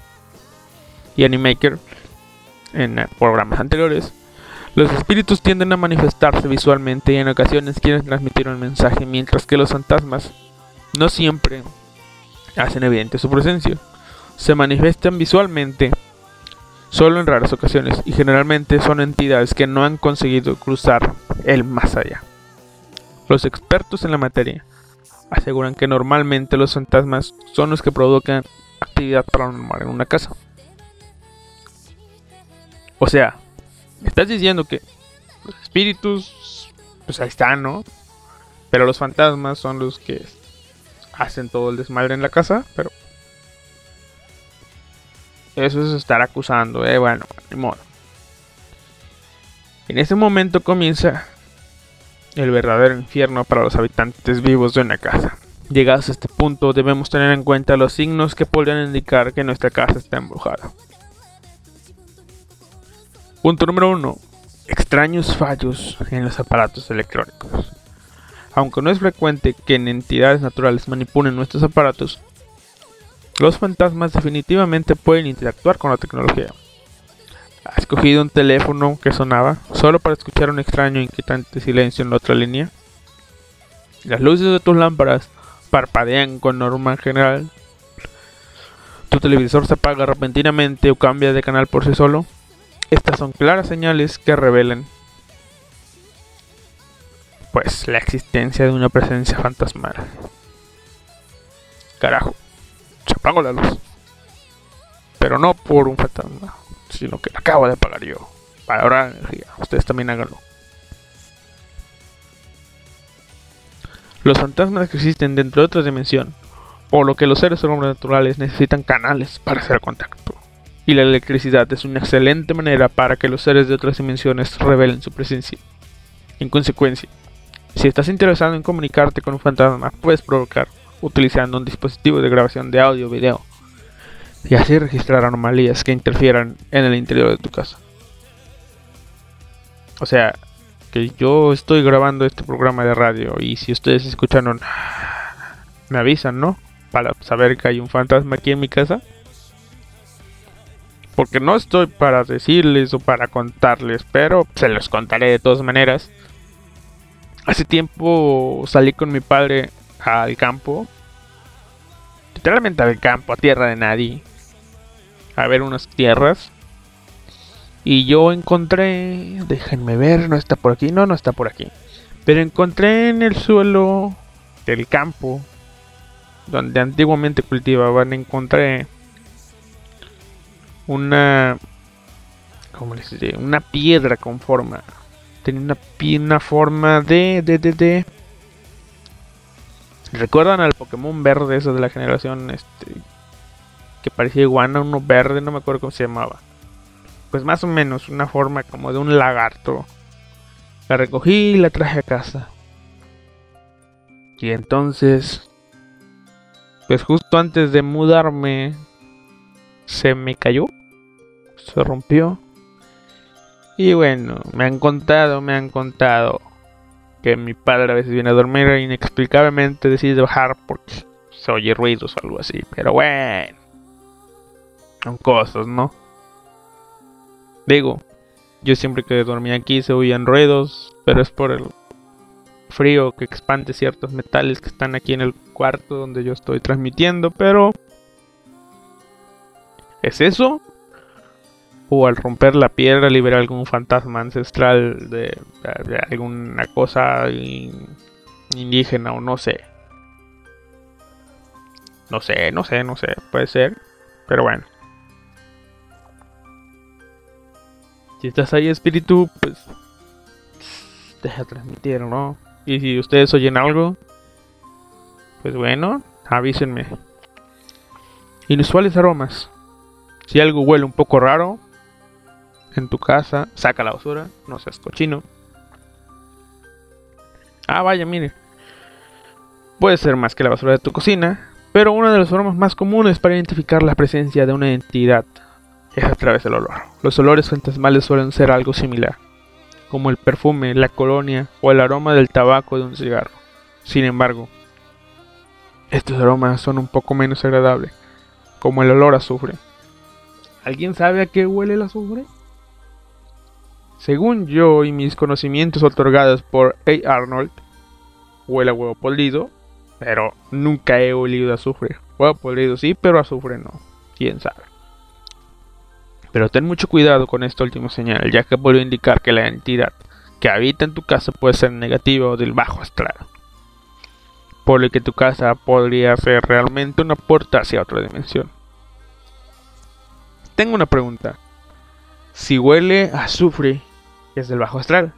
y Animaker en programas anteriores, los espíritus tienden a manifestarse visualmente y en ocasiones quieren transmitir un mensaje, mientras que los fantasmas no siempre hacen evidente su presencia. Se manifiestan visualmente solo en raras ocasiones y generalmente son entidades que no han conseguido cruzar el más allá. Los expertos en la materia aseguran que normalmente los fantasmas son los que provocan actividad paranormal en una casa. O sea, estás diciendo que los espíritus, pues ahí están, ¿no? Pero los fantasmas son los que hacen todo el desmadre en la casa, pero... Eso es estar acusando, eh, bueno, ni modo. En ese momento comienza el verdadero infierno para los habitantes vivos de una casa. Llegados a este punto debemos tener en cuenta los signos que podrían indicar que nuestra casa está embrujada. Punto número 1. Extraños fallos en los aparatos electrónicos. Aunque no es frecuente que en entidades naturales manipulen nuestros aparatos, los fantasmas definitivamente pueden interactuar con la tecnología. ¿Has escogido un teléfono que sonaba solo para escuchar un extraño e inquietante silencio en la otra línea? Las luces de tus lámparas parpadean con norma general. Tu televisor se apaga repentinamente o cambia de canal por sí solo. Estas son claras señales que revelan pues la existencia de una presencia fantasmal. Carajo, se la luz. Pero no por un fantasma, sino que la acabo de apagar yo. Para ahorrar energía. Ustedes también háganlo. Los fantasmas que existen dentro de otra dimensión, o lo que los seres sobrenaturales necesitan canales para hacer contacto y la electricidad es una excelente manera para que los seres de otras dimensiones revelen su presencia. En consecuencia, si estás interesado en comunicarte con un fantasma, puedes provocar utilizando un dispositivo de grabación de audio o video y así registrar anomalías que interfieran en el interior de tu casa. O sea, que yo estoy grabando este programa de radio y si ustedes escucharon, me avisan, ¿no? Para saber que hay un fantasma aquí en mi casa. Porque no estoy para decirles o para contarles, pero se los contaré de todas maneras. Hace tiempo salí con mi padre al campo. Literalmente al campo, a tierra de nadie. A ver unas tierras. Y yo encontré, déjenme ver, no está por aquí, no, no está por aquí. Pero encontré en el suelo del campo, donde antiguamente cultivaban, encontré una ¿cómo les diré? una piedra con forma tenía una, una forma de, de, de, de recuerdan al Pokémon verde eso de la generación este que parecía iguana uno verde no me acuerdo cómo se llamaba pues más o menos una forma como de un lagarto. La recogí y la traje a casa. Y entonces pues justo antes de mudarme se me cayó, se rompió. Y bueno, me han contado, me han contado que mi padre a veces viene a dormir e inexplicablemente decide bajar porque se oye ruidos o algo así. Pero bueno, son cosas, ¿no? Digo, yo siempre que dormía aquí se oían ruidos, pero es por el frío que expande ciertos metales que están aquí en el cuarto donde yo estoy transmitiendo, pero ¿Es eso? ¿O al romper la piedra libera algún fantasma ancestral de, alguna cosa indígena o no sé? No sé, no sé, no sé, puede ser. Pero bueno. Si estás ahí, espíritu, pues deja transmitir, ¿no? Y si ustedes oyen algo, pues bueno, avísenme. Inusuales aromas. Si algo huele un poco raro en tu casa, saca la basura, no seas cochino. Ah, vaya, mire. Puede ser más que la basura de tu cocina, pero una de las formas más comunes para identificar la presencia de una entidad es a través del olor. Los olores fantasmales suelen ser algo similar, como el perfume, la colonia o el aroma del tabaco de un cigarro. Sin embargo, estos aromas son un poco menos agradables, como el olor a azufre ¿Alguien sabe a qué huele el azufre? Según yo y mis conocimientos otorgados por A. Arnold, huele a huevo podrido, pero nunca he olido azufre. Huevo podrido sí, pero azufre no. Quién sabe. Pero ten mucho cuidado con esta última señal, ya que puede indicar que la entidad que habita en tu casa puede ser negativa o del bajo astral. Por lo que tu casa podría ser realmente una puerta hacia otra dimensión. Tengo una pregunta. Si huele a azufre, es del bajo astral.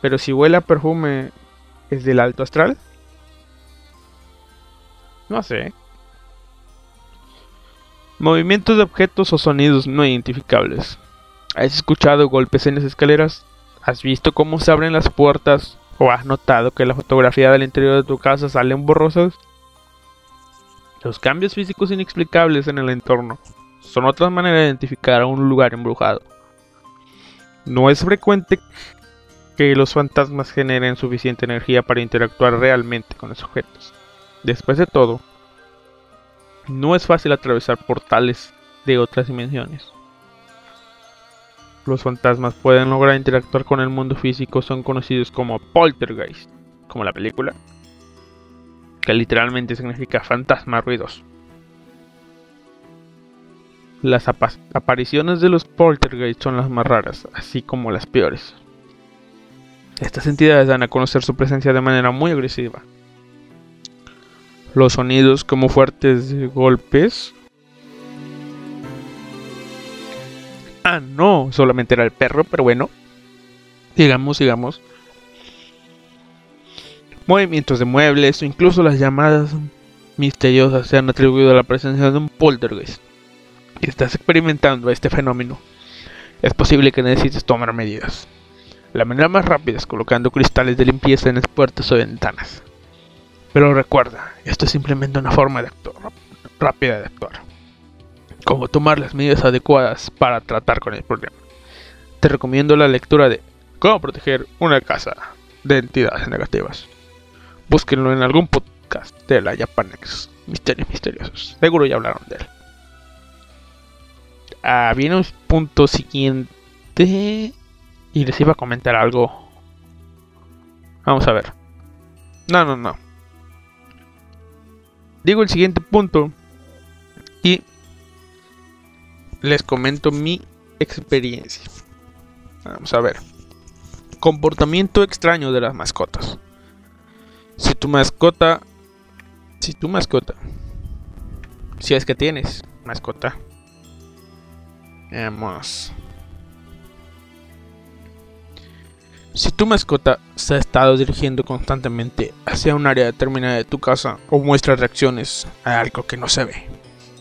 Pero si huele a perfume, ¿es del alto astral? No sé. Movimientos de objetos o sonidos no identificables. ¿Has escuchado golpes en las escaleras? ¿Has visto cómo se abren las puertas? ¿O has notado que la fotografía del interior de tu casa salen borrosas? Los cambios físicos inexplicables en el entorno son otras maneras de identificar a un lugar embrujado. No es frecuente que los fantasmas generen suficiente energía para interactuar realmente con los objetos. Después de todo, no es fácil atravesar portales de otras dimensiones. Los fantasmas pueden lograr interactuar con el mundo físico, son conocidos como poltergeist, como la película, que literalmente significa fantasma ruidoso. Las apariciones de los poltergeist son las más raras, así como las peores. Estas entidades dan a conocer su presencia de manera muy agresiva. Los sonidos como fuertes golpes. Ah, no, solamente era el perro, pero bueno. Sigamos, sigamos. Movimientos de muebles o incluso las llamadas misteriosas se han atribuido a la presencia de un poltergeist. Si estás experimentando este fenómeno, es posible que necesites tomar medidas. La manera más rápida es colocando cristales de limpieza en las puertas o ventanas. Pero recuerda, esto es simplemente una forma de actuar rápida de actuar. Como tomar las medidas adecuadas para tratar con el problema. Te recomiendo la lectura de Cómo proteger una casa de entidades negativas. Búsquenlo en algún podcast de la Japanex. Misterios misteriosos. Seguro ya hablaron de él. Ah, viene un punto siguiente. Y les iba a comentar algo. Vamos a ver. No, no, no. Digo el siguiente punto. Y les comento mi experiencia. Vamos a ver. Comportamiento extraño de las mascotas. Si tu mascota... Si tu mascota... Si es que tienes mascota Veamos. Si tu mascota se ha estado dirigiendo constantemente hacia un área determinada de tu casa o muestra reacciones a algo que no se ve,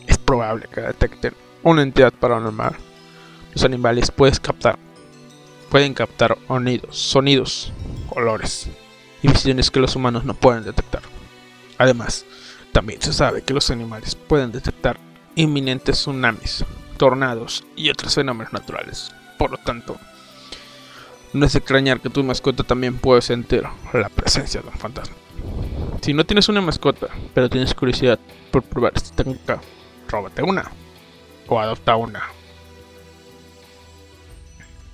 es probable que detecten una entidad paranormal. Los animales puedes captar, pueden captar sonidos, sonidos, olores y visiones que los humanos no pueden detectar. Además, también se sabe que los animales pueden detectar inminentes tsunamis tornados y otros fenómenos naturales. Por lo tanto, no es extrañar que tu mascota también pueda sentir la presencia de un fantasma. Si no tienes una mascota, pero tienes curiosidad por probar esta técnica, róbate una o adopta una.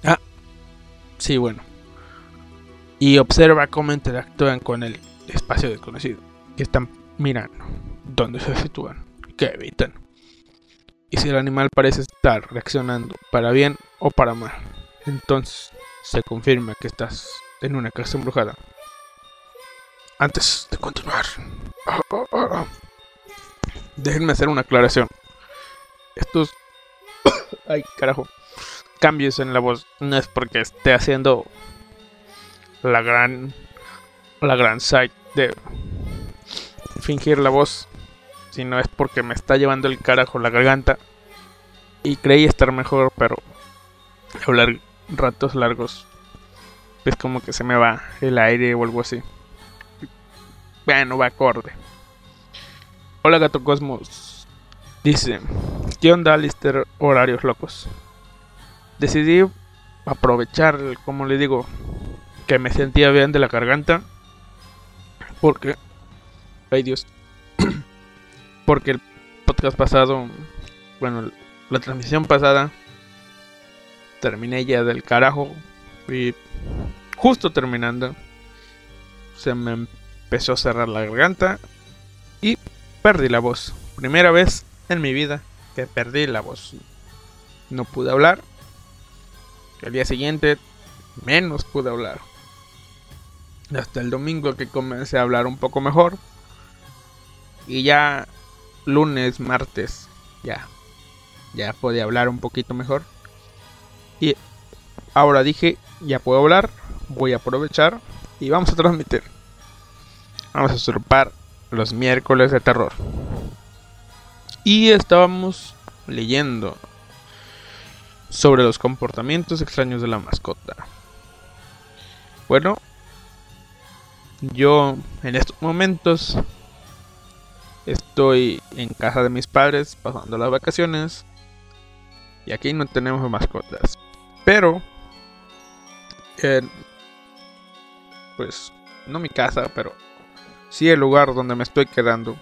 Ah, sí, bueno. Y observa cómo interactúan con el espacio desconocido. Que están mirando, dónde se sitúan, que evitan y si el animal parece estar reaccionando para bien o para mal, entonces se confirma que estás en una casa embrujada. Antes de continuar, déjenme hacer una aclaración. Estos, ay carajo, cambios en la voz no es porque esté haciendo la gran, la gran site de fingir la voz no es porque me está llevando el carajo la garganta y creí estar mejor, pero hablar ratos largos es como que se me va el aire o algo así. Bueno, va acorde. Hola Gato Cosmos. Dice, ¿qué onda Alistair? Horarios locos. Decidí aprovechar, como le digo, que me sentía bien de la garganta. Porque... Ay Dios porque el podcast pasado, bueno, la transmisión pasada terminé ya del carajo y justo terminando se me empezó a cerrar la garganta y perdí la voz. Primera vez en mi vida que perdí la voz. No pude hablar. El día siguiente menos pude hablar. Hasta el domingo que comencé a hablar un poco mejor. Y ya lunes, martes, ya. Ya podía hablar un poquito mejor. Y ahora dije, ya puedo hablar. Voy a aprovechar y vamos a transmitir. Vamos a usurpar los miércoles de terror. Y estábamos leyendo sobre los comportamientos extraños de la mascota. Bueno, yo en estos momentos estoy en casa de mis padres pasando las vacaciones y aquí no tenemos mascotas. Pero, pues, no mi casa, pero sí el lugar donde me estoy quedando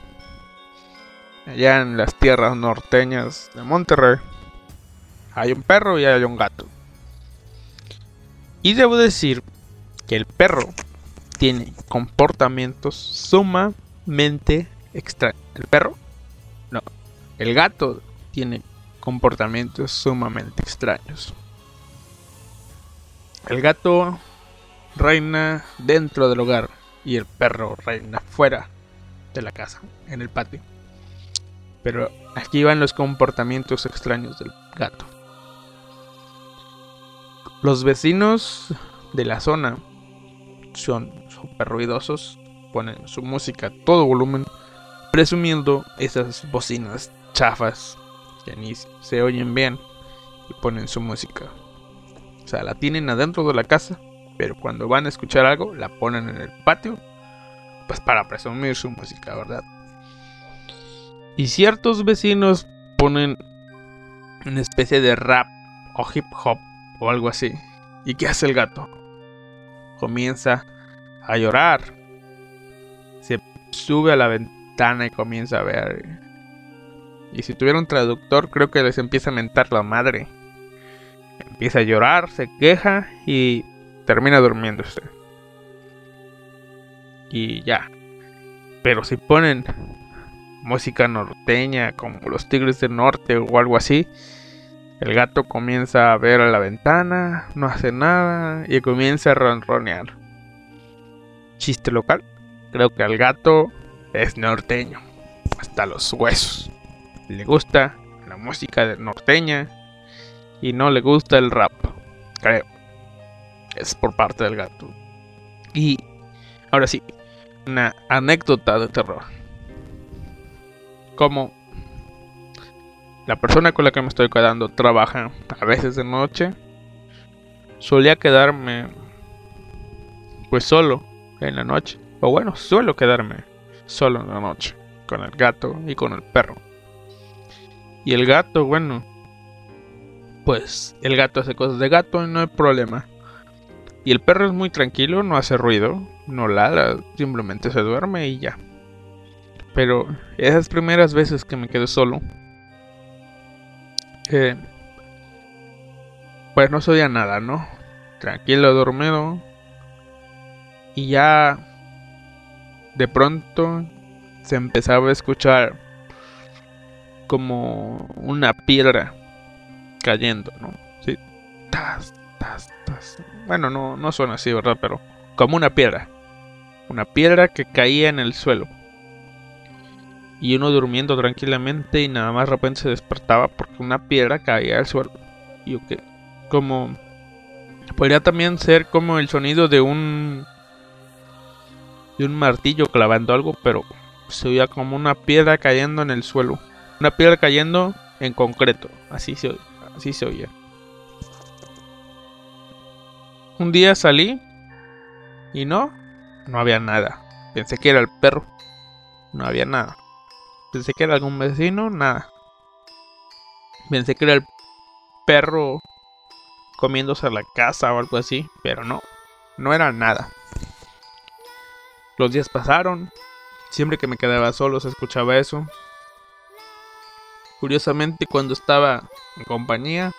allá en las tierras norteñas de Monterrey, hay un perro y hay un gato. Y debo decir que el perro tiene comportamientos sumamente extraños. ¿El perro? No. El gato tiene comportamientos sumamente extraños. El gato reina dentro del hogar y el perro reina fuera de la casa, en el patio. Pero aquí van los comportamientos extraños del gato. Los vecinos de la zona son súper ruidosos, ponen su música a todo volumen, presumiendo esas bocinas chafas que ni se oyen bien y ponen su música. O sea, la tienen adentro de la casa, pero cuando van a escuchar algo, la ponen en el patio, pues para presumir su música, ¿verdad? Y ciertos vecinos ponen una especie de rap o hip hop o algo así. ¿Y qué hace el gato? Comienza a llorar. Se sube a la ventana y comienza a ver. Y si tuviera un traductor, creo que les empieza a mentar la madre. Empieza a llorar, se queja y termina durmiéndose. Y ya. Pero si ponen música norteña como los Tigres del Norte o algo así, el gato comienza a ver a la ventana, no hace nada y comienza a ronronear. Chiste local, creo que al gato es norteño, hasta los huesos. Le gusta la música norteña y no le gusta el rap, creo. Es por parte del gato. Y ahora sí, una anécdota de terror como la persona con la que me estoy quedando trabaja a veces de noche, solía quedarme pues solo en la noche. O bueno, suelo quedarme solo en la noche con el gato y con el perro. Y el gato, bueno, pues el gato hace cosas de gato y no hay problema. Y el perro es muy tranquilo, no hace ruido, no ladra, simplemente se duerme y ya. Pero esas primeras veces que me quedé solo, eh, pues no sabía nada, ¿no? Tranquilo, dormido. Y ya de pronto se empezaba a escuchar como una piedra cayendo, ¿no? Sí. Tas, tas, tas. Bueno, no, no suena así, ¿verdad? Pero como una piedra. Una piedra que caía en el suelo y uno durmiendo tranquilamente y nada más de repente se despertaba porque una piedra caía al suelo. Y ok, como podría también ser como el sonido de un de un martillo clavando algo, pero se oía como una piedra cayendo en el suelo, una piedra cayendo en concreto, así se así se oía. Un día salí y no, no había nada. Pensé que era el perro. No había nada. Pensé que era algún vecino, nada. Pensé que era el perro comiéndose la casa o algo así, pero no, no era nada. Los días pasaron, siempre que me quedaba solo se escuchaba eso. Curiosamente, cuando estaba en compañía,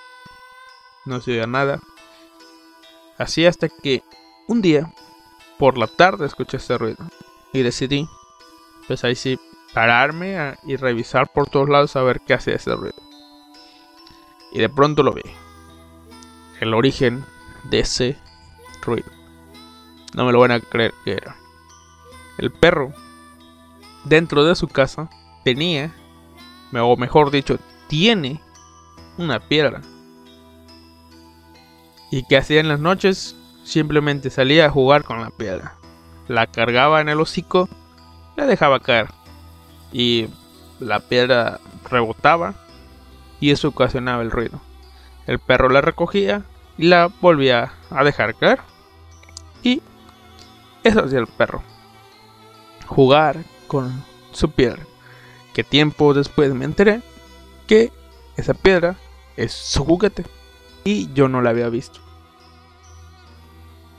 no se oía nada. Así hasta que un día, por la tarde, escuché ese ruido. Y decidí, pues ahí sí, pararme y revisar por todos lados a ver qué hacía ese ruido. Y de pronto lo vi. El origen de ese ruido. No me lo van a creer que era. El perro, dentro de su casa, tenía, o mejor dicho, tiene una piedra. Y que hacía en las noches, simplemente salía a jugar con la piedra. La cargaba en el hocico, la dejaba caer. Y la piedra rebotaba y eso ocasionaba el ruido. El perro la recogía y la volvía a dejar caer. Y eso hacía el perro. Jugar con su piedra. Que tiempo después me enteré que esa piedra es su juguete. Y yo no la había visto.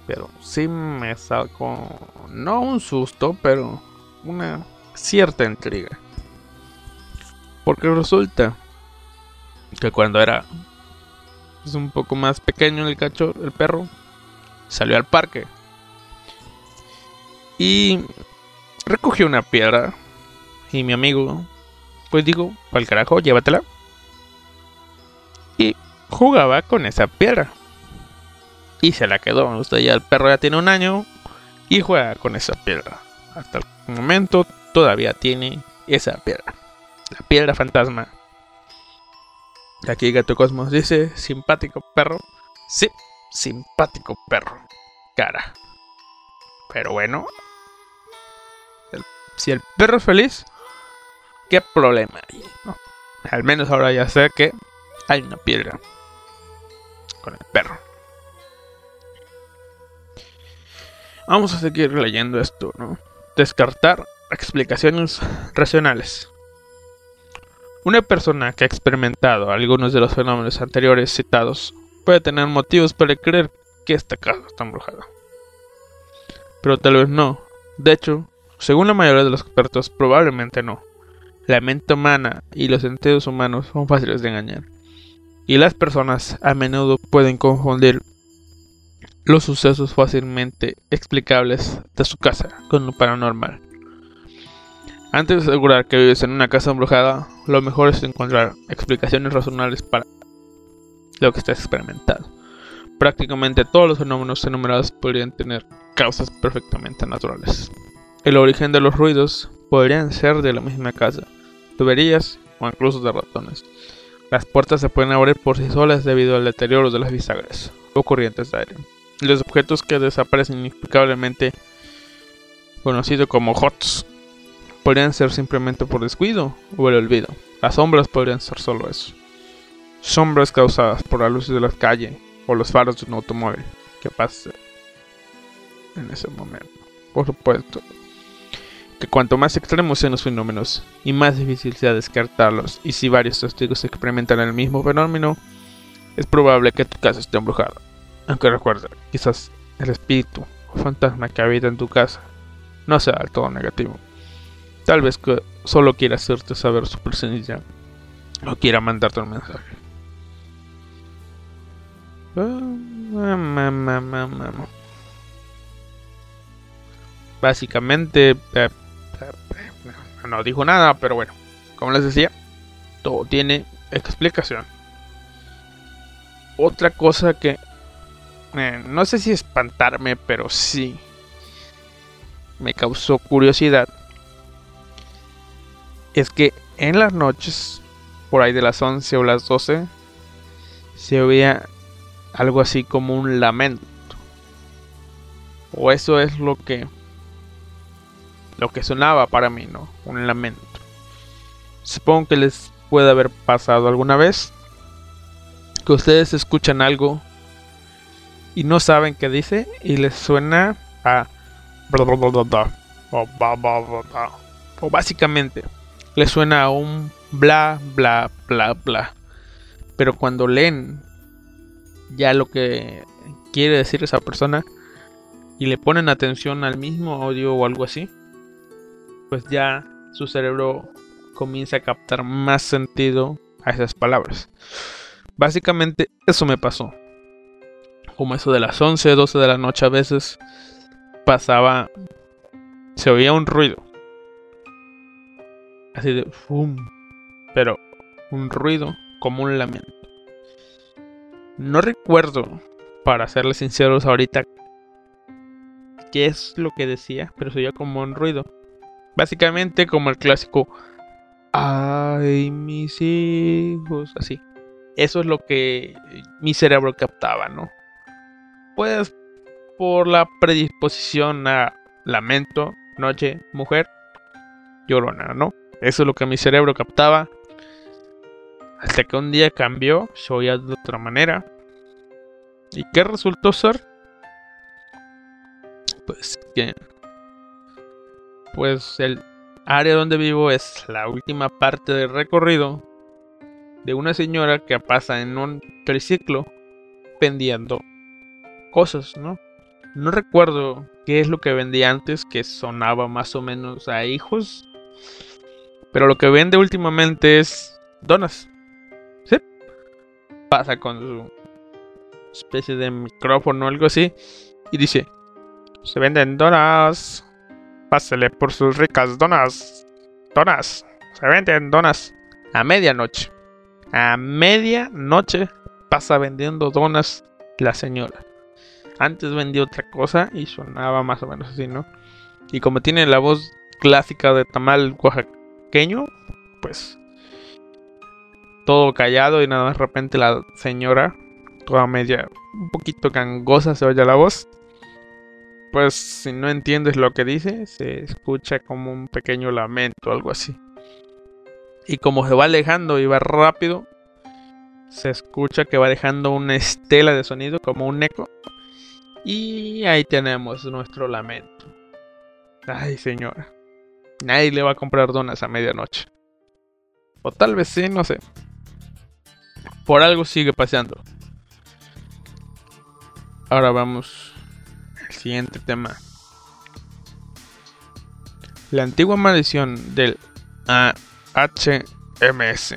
Pero sí me sacó, no un susto, pero una cierta intriga. Porque resulta que cuando era pues, un poco más pequeño el cacho, el perro, salió al parque. Y recogió una piedra. Y mi amigo, pues digo, al carajo, llévatela. Y jugaba con esa piedra. Y se la quedó. Usted ya el perro ya tiene un año y juega con esa piedra. Hasta el momento todavía tiene esa piedra. La piedra fantasma. Aquí Gato Cosmos dice, simpático perro. Sí, simpático perro. Cara. Pero bueno. Si el perro es feliz, ¿qué problema hay? Al menos ahora ya sé que hay una piedra con el perro. Vamos a seguir leyendo esto, ¿no? Descartar explicaciones racionales. Una persona que ha experimentado algunos de los fenómenos anteriores citados puede tener motivos para creer que esta casa está embrujada. Pero tal vez no. De hecho, según la mayoría de los expertos, probablemente no. La mente humana y los sentidos humanos son fáciles de engañar. Y las personas a menudo pueden confundir los sucesos fácilmente explicables de su casa con lo paranormal. Antes de asegurar que vives en una casa embrujada, lo mejor es encontrar explicaciones razonables para lo que estás experimentando. Prácticamente todos los fenómenos enumerados podrían tener causas perfectamente naturales. El origen de los ruidos podrían ser de la misma casa, tuberías o incluso de ratones. Las puertas se pueden abrir por sí solas debido al deterioro de las bisagras o corrientes de aire. Los objetos que desaparecen inexplicablemente, conocido como HOTS, podrían ser simplemente por descuido o el olvido. Las sombras podrían ser solo eso. Sombras causadas por la luz de la calle o los faros de un automóvil que pase en ese momento. Por supuesto, que cuanto más extremos sean los fenómenos y más difícil sea descartarlos, y si varios testigos experimentan el mismo fenómeno, es probable que tu casa esté embrujada. Aunque recuerda, quizás el espíritu o fantasma que habita en tu casa no sea del todo negativo. Tal vez solo quiera hacerte saber su presencia o quiera mandarte un mensaje. Ah. Básicamente, eh, no dijo nada, pero bueno, como les decía, todo tiene explicación. Otra cosa que eh, no sé si espantarme, pero sí me causó curiosidad es que en las noches, por ahí de las 11 o las 12, se oía algo así como un lamento. O eso es lo que lo que sonaba para mí, ¿no? Un lamento. Supongo que les puede haber pasado alguna vez que ustedes escuchan algo y no saben qué dice y les suena a o básicamente les suena a un bla bla bla bla pero cuando leen ya lo que quiere decir esa persona y le ponen atención al mismo audio o algo así pues ya su cerebro comienza a captar más sentido a esas palabras. Básicamente eso me pasó. Como eso de las 11, 12 de la noche a veces pasaba, se oía un ruido. Así de, ¡fum! Pero un ruido como un lamento. No recuerdo, para serles sinceros ahorita, qué es lo que decía, pero se oía como un ruido. Básicamente como el clásico, ay, mis hijos, así. Eso es lo que mi cerebro captaba, ¿no? Pues por la predisposición a lamento, noche, mujer, llorona, ¿no? Eso es lo que mi cerebro captaba. Hasta que un día cambió, se oía de otra manera. ¿Y qué resultó ser? Pues que. Pues el área donde vivo es la última parte del recorrido de una señora que pasa en un triciclo vendiendo cosas, ¿no? No recuerdo qué es lo que vendía antes, que sonaba más o menos a hijos. Pero lo que vende últimamente es donas. ¿Sí? Pasa con su especie de micrófono o algo así. Y dice, se venden donas. Pásele por sus ricas donas. Donas. Se venden donas. A medianoche. A medianoche pasa vendiendo donas la señora. Antes vendía otra cosa y sonaba más o menos así, ¿no? Y como tiene la voz clásica de tamal oaxaqueño, pues todo callado y nada más de repente la señora, toda media, un poquito gangosa se oye la voz. Pues si no entiendes lo que dice, se escucha como un pequeño lamento, algo así. Y como se va alejando y va rápido, se escucha que va dejando una estela de sonido, como un eco. Y ahí tenemos nuestro lamento. Ay, señora. Nadie le va a comprar donas a medianoche. O tal vez sí, no sé. Por algo sigue paseando. Ahora vamos siguiente tema. La antigua maldición del HMS.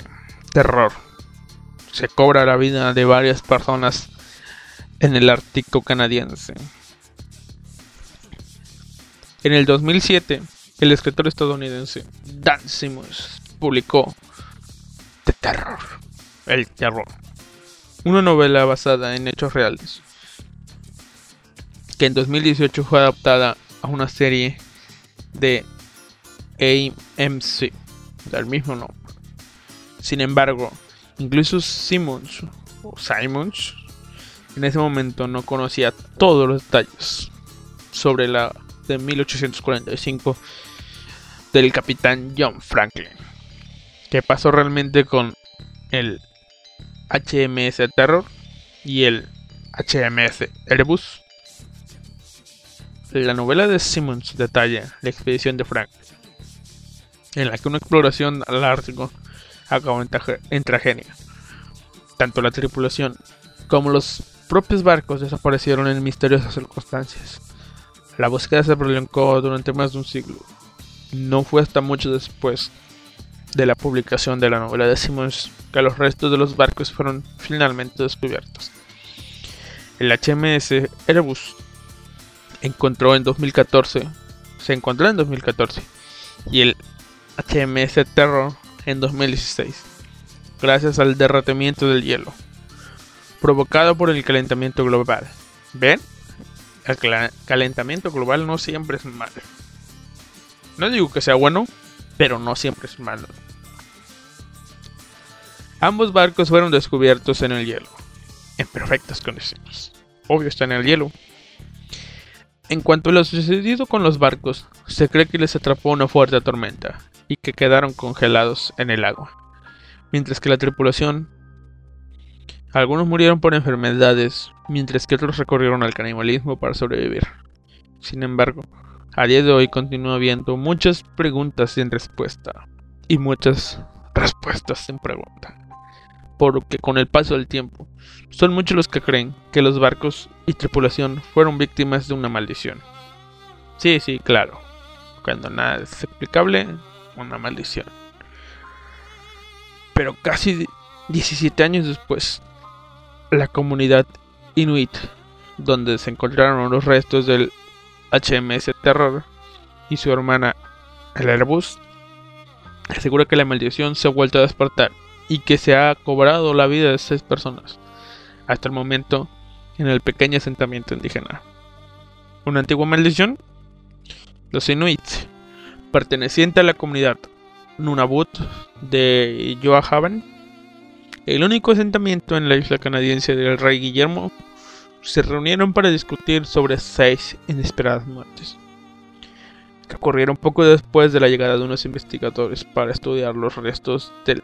Terror. Se cobra la vida de varias personas en el Ártico canadiense. En el 2007, el escritor estadounidense Dan Simmons publicó The Terror, El Terror, una novela basada en hechos reales, que en 2018 fue adaptada a una serie de AMC, del mismo nombre. Sin embargo, incluso Simmons, o Simons, en ese momento no conocía todos los detalles sobre la de 1845 del capitán John Franklin. ¿Qué pasó realmente con el HMS Terror y el HMS Erebus? La novela de Simmons detalla la expedición de Franklin, en la que una exploración al Ártico acabó en tragedia. Tanto la tripulación como los propios barcos desaparecieron en misteriosas circunstancias. La búsqueda se prolongó durante más de un siglo. No fue hasta mucho después de la publicación de la novela de Simmons que los restos de los barcos fueron finalmente descubiertos. El HMS Erebus encontró en 2014, se encontró en 2014 y el HMS Terror en 2016, gracias al derretimiento del hielo provocado por el calentamiento global. ¿Ven? El calentamiento global no siempre es malo. No digo que sea bueno, pero no siempre es malo. Ambos barcos fueron descubiertos en el hielo, en perfectas condiciones. Obvio está en el hielo. En cuanto a lo sucedido con los barcos, se cree que les atrapó una fuerte tormenta y que quedaron congelados en el agua, mientras que la tripulación algunos murieron por enfermedades, mientras que otros recorrieron al canibalismo para sobrevivir. Sin embargo, a día de hoy continúa habiendo muchas preguntas sin respuesta y muchas respuestas sin pregunta. Porque con el paso del tiempo, son muchos los que creen que los barcos y tripulación fueron víctimas de una maldición. Sí, sí, claro. Cuando nada es explicable, una maldición. Pero casi 17 años después, la comunidad Inuit, donde se encontraron los restos del HMS Terror y su hermana el Airbus, asegura que la maldición se ha vuelto a despertar y que se ha cobrado la vida de seis personas hasta el momento en el pequeño asentamiento indígena. ¿Una antigua maldición? Los Inuits, perteneciente a la comunidad Nunavut de Joahaven, el único asentamiento en la isla canadiense del Rey Guillermo, se reunieron para discutir sobre seis inesperadas muertes, que ocurrieron poco después de la llegada de unos investigadores para estudiar los restos del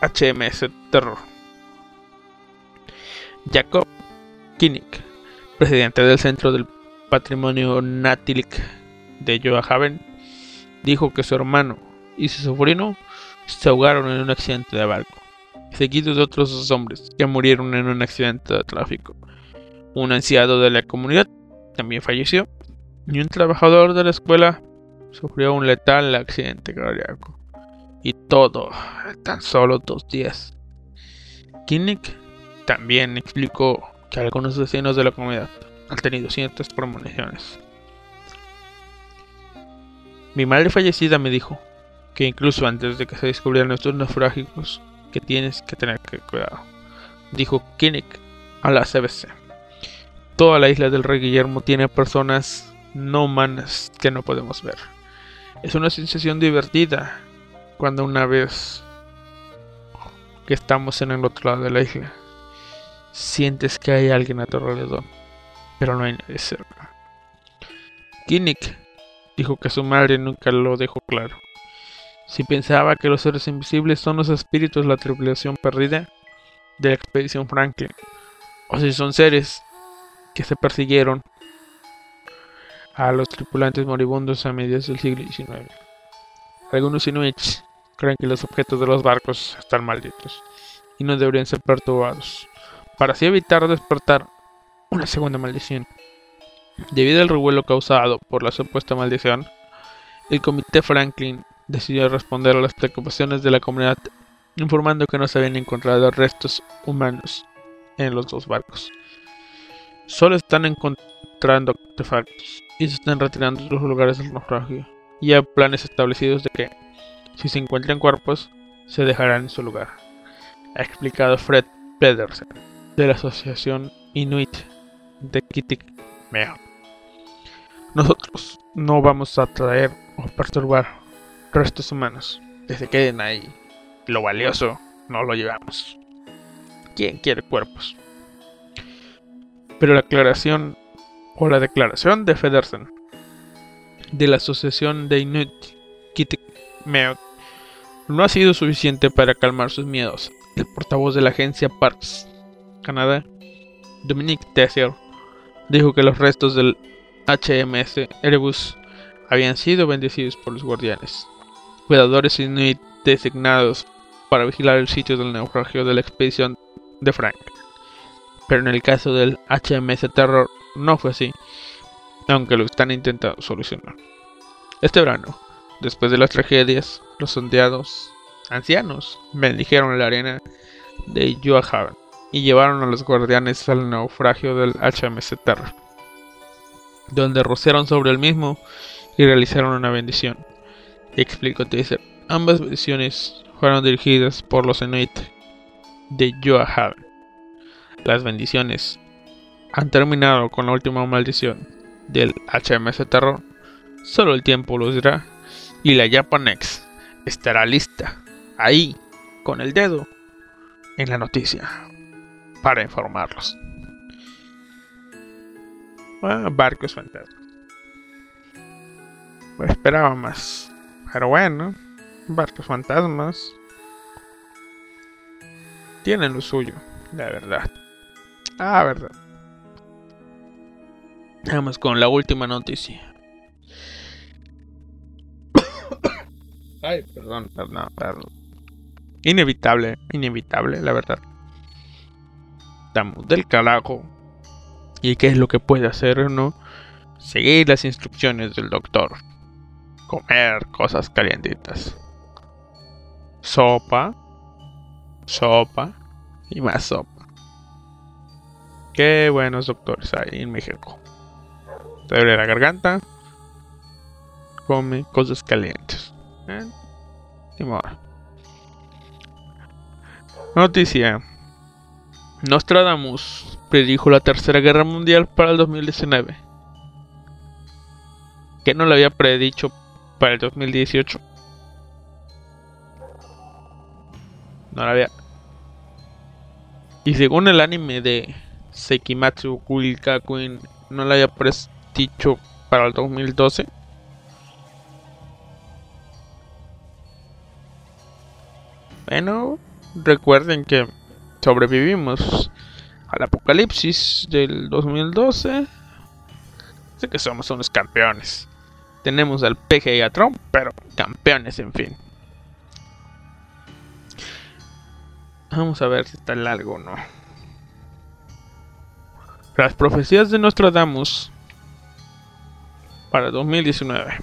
HMS Terror. Jacob Kinnick, presidente del Centro del Patrimonio Natilic de Joahaven, dijo que su hermano y su sobrino se ahogaron en un accidente de barco, seguidos de otros dos hombres que murieron en un accidente de tráfico. Un anciano de la comunidad también falleció y un trabajador de la escuela sufrió un letal accidente cardíaco. Y todo en tan solo dos días. Kinnick también explicó que algunos vecinos de la comunidad han tenido ciertas premoniciones. Mi madre fallecida me dijo que incluso antes de que se descubrieran estos naufrágicos, que tienes que tener cuidado. Dijo Kinnick a la CBC. Toda la isla del Rey Guillermo tiene personas no humanas que no podemos ver. Es una sensación divertida cuando una vez que estamos en el otro lado de la isla sientes que hay alguien a tu alrededor, pero no hay nadie cerca. Kinnick dijo que su madre nunca lo dejó claro. Si pensaba que los seres invisibles son los espíritus de la tripulación perdida de la expedición Franklin, o si son seres que se persiguieron a los tripulantes moribundos a mediados del siglo XIX. Algunos inuits creen que los objetos de los barcos están malditos y no deberían ser perturbados para así evitar despertar una segunda maldición. Debido al revuelo causado por la supuesta maldición, el Comité Franklin decidió responder a las preocupaciones de la comunidad informando que no se habían encontrado restos humanos en los dos barcos. Solo están encontrando artefactos y se están retirando de los lugares del naufragio. Y hay planes establecidos de que, si se encuentran cuerpos, se dejarán en su lugar. Ha explicado Fred Pedersen de la Asociación Inuit de Kitikmeot. Nosotros no vamos a traer o perturbar restos humanos. Que queden ahí. Lo valioso no lo llevamos. ¿Quién quiere cuerpos? Pero la aclaración o la declaración de Federsen de la Asociación de Inuit Kitikmeot no ha sido suficiente para calmar sus miedos. El portavoz de la agencia Parks Canadá, Dominique Tessier, dijo que los restos del HMS Erebus habían sido bendecidos por los guardianes, cuidadores inuit designados para vigilar el sitio del naufragio de la expedición de Frank. Pero en el caso del HMS Terror no fue así, aunque lo están intentando solucionar. Este verano, después de las tragedias, los sondeados ancianos bendijeron la arena de Joahaven y llevaron a los guardianes al naufragio del HMS Terra, donde rociaron sobre el mismo y realizaron una bendición. Explicó Taser. Ambas bendiciones fueron dirigidas por los Inuit de Joahaven. Las bendiciones han terminado con la última maldición del HMS Terror. Solo el tiempo lo dirá. Y la Japanex estará lista, ahí, con el dedo, en la noticia para informarlos. Ah, barcos fantasmas. Pues esperaba más. Pero bueno, barcos fantasmas tienen lo suyo, la verdad. Ah, verdad. Vamos con la última noticia. Ay, perdón, perdón, perdón. Inevitable, inevitable, la verdad del carajo. ¿Y qué es lo que puede hacer uno? Seguir las instrucciones del doctor. Comer cosas calientitas. Sopa, sopa y más sopa. Qué buenos doctores hay en México. Te duele la garganta, come cosas calientes. ¿Eh? Noticia. Nostradamus predijo la Tercera Guerra Mundial para el 2019. ¿Qué no lo había predicho para el 2018? No la había. Y según el anime de Seikimatsu Queen no la había predicho para el 2012. Bueno, recuerden que sobrevivimos al apocalipsis del 2012. Sé que somos unos campeones. Tenemos al PG y a Trump, pero campeones, en fin. Vamos a ver si está largo o no. Las profecías de Nostradamus para 2019.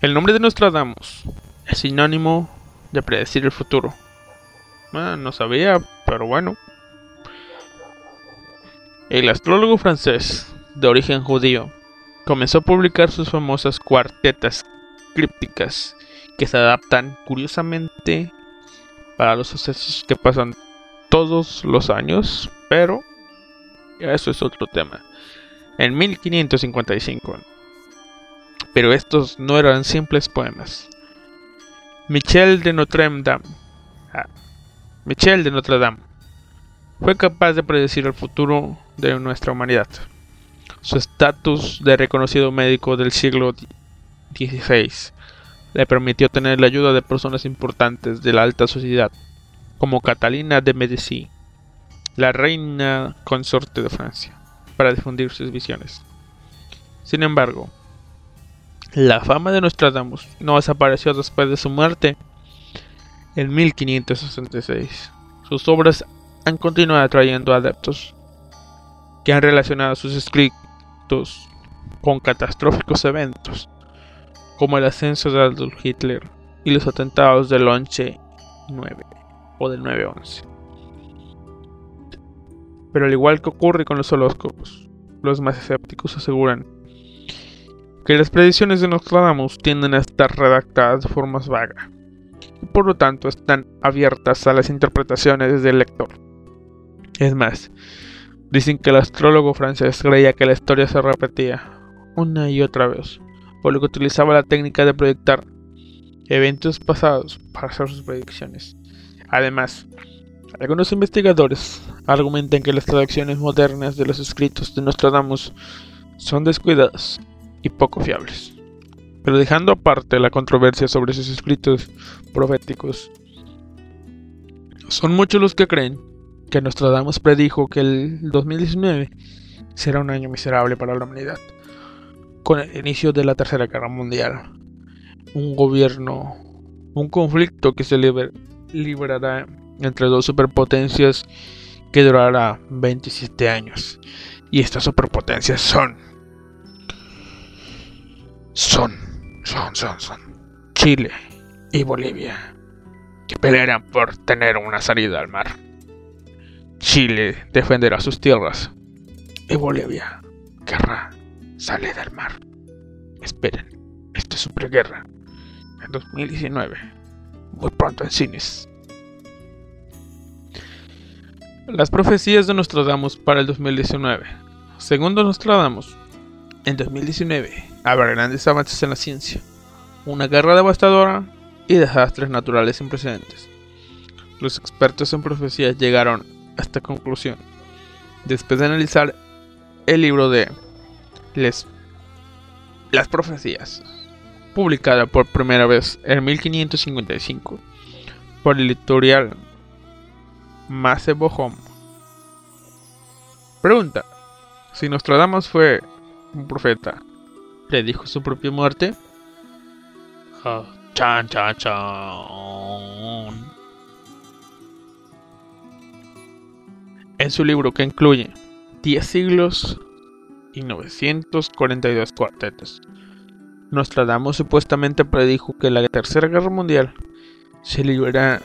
El nombre de Nostradamus es sinónimo de predecir el futuro. Ah, no sabía, pero bueno. El astrólogo francés, de origen judío, comenzó a publicar sus famosas cuartetas crípticas que se adaptan curiosamente para los sucesos que pasan todos los años, pero eso es otro tema. En 1555. Pero estos no eran simples poemas. Michel de Notre Dame. Ah, Michel de Notre Dame fue capaz de predecir el futuro de nuestra humanidad. Su estatus de reconocido médico del siglo XVI le permitió tener la ayuda de personas importantes de la alta sociedad, como Catalina de Medici, la reina consorte de Francia, para difundir sus visiones. Sin embargo, la fama de Nostradamus no desapareció después de su muerte en 1566. Sus obras han continuado atrayendo adeptos que han relacionado sus escritos con catastróficos eventos como el ascenso de Adolf Hitler y los atentados del 11-9 o del 9-11. Pero al igual que ocurre con los horóscopos, los más escépticos aseguran que las predicciones de Nostradamus tienden a estar redactadas de forma vaga y por lo tanto están abiertas a las interpretaciones del lector. Es más, dicen que el astrólogo francés creía que la historia se repetía una y otra vez por lo que utilizaba la técnica de proyectar eventos pasados para hacer sus predicciones. Además, algunos investigadores argumentan que las traducciones modernas de los escritos de Nostradamus son descuidadas y poco fiables. Pero dejando aparte la controversia sobre sus escritos proféticos, son muchos los que creen que Nostradamus predijo que el 2019 será un año miserable para la humanidad con el inicio de la Tercera Guerra Mundial. Un gobierno, un conflicto que se librará entre dos superpotencias que durará 27 años. Y estas superpotencias son... Son, son, son, son Chile y Bolivia, que pelearán por tener una salida al mar. Chile defenderá sus tierras y Bolivia querrá sale del mar. Esperen, esto es Superguerra. En 2019. Muy pronto en cines. Las profecías de Nostradamus para el 2019. Según Nostradamus, en 2019 habrá grandes avances en la ciencia, una guerra devastadora y desastres naturales sin precedentes. Los expertos en profecías llegaron a esta conclusión después de analizar el libro de les, las profecías, publicada por primera vez en 1555 por el editorial Masebo Pregunta: Si Nostradamus fue un profeta, ¿le dijo su propia muerte? Ah, chan, chan, chan. En su libro que incluye 10 siglos y 942 cuartetos. Nostradamus supuestamente predijo que la Tercera Guerra Mundial se librará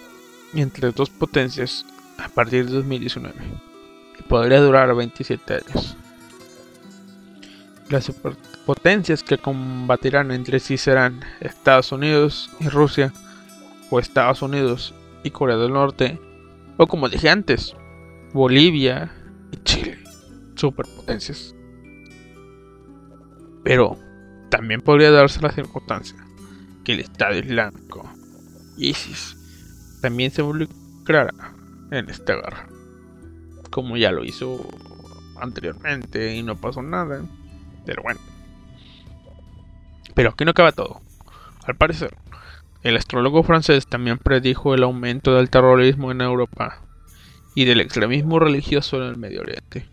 entre dos potencias a partir de 2019 y podría durar 27 años. Las superpotencias que combatirán entre sí serán Estados Unidos y Rusia, o Estados Unidos y Corea del Norte, o como dije antes, Bolivia y Chile, superpotencias. Pero también podría darse la circunstancia que el Estado Islámico, ISIS, también se involucrará en esta guerra, como ya lo hizo anteriormente y no pasó nada. Pero bueno. Pero aquí no acaba todo. Al parecer, el astrólogo francés también predijo el aumento del terrorismo en Europa y del extremismo religioso en el Medio Oriente.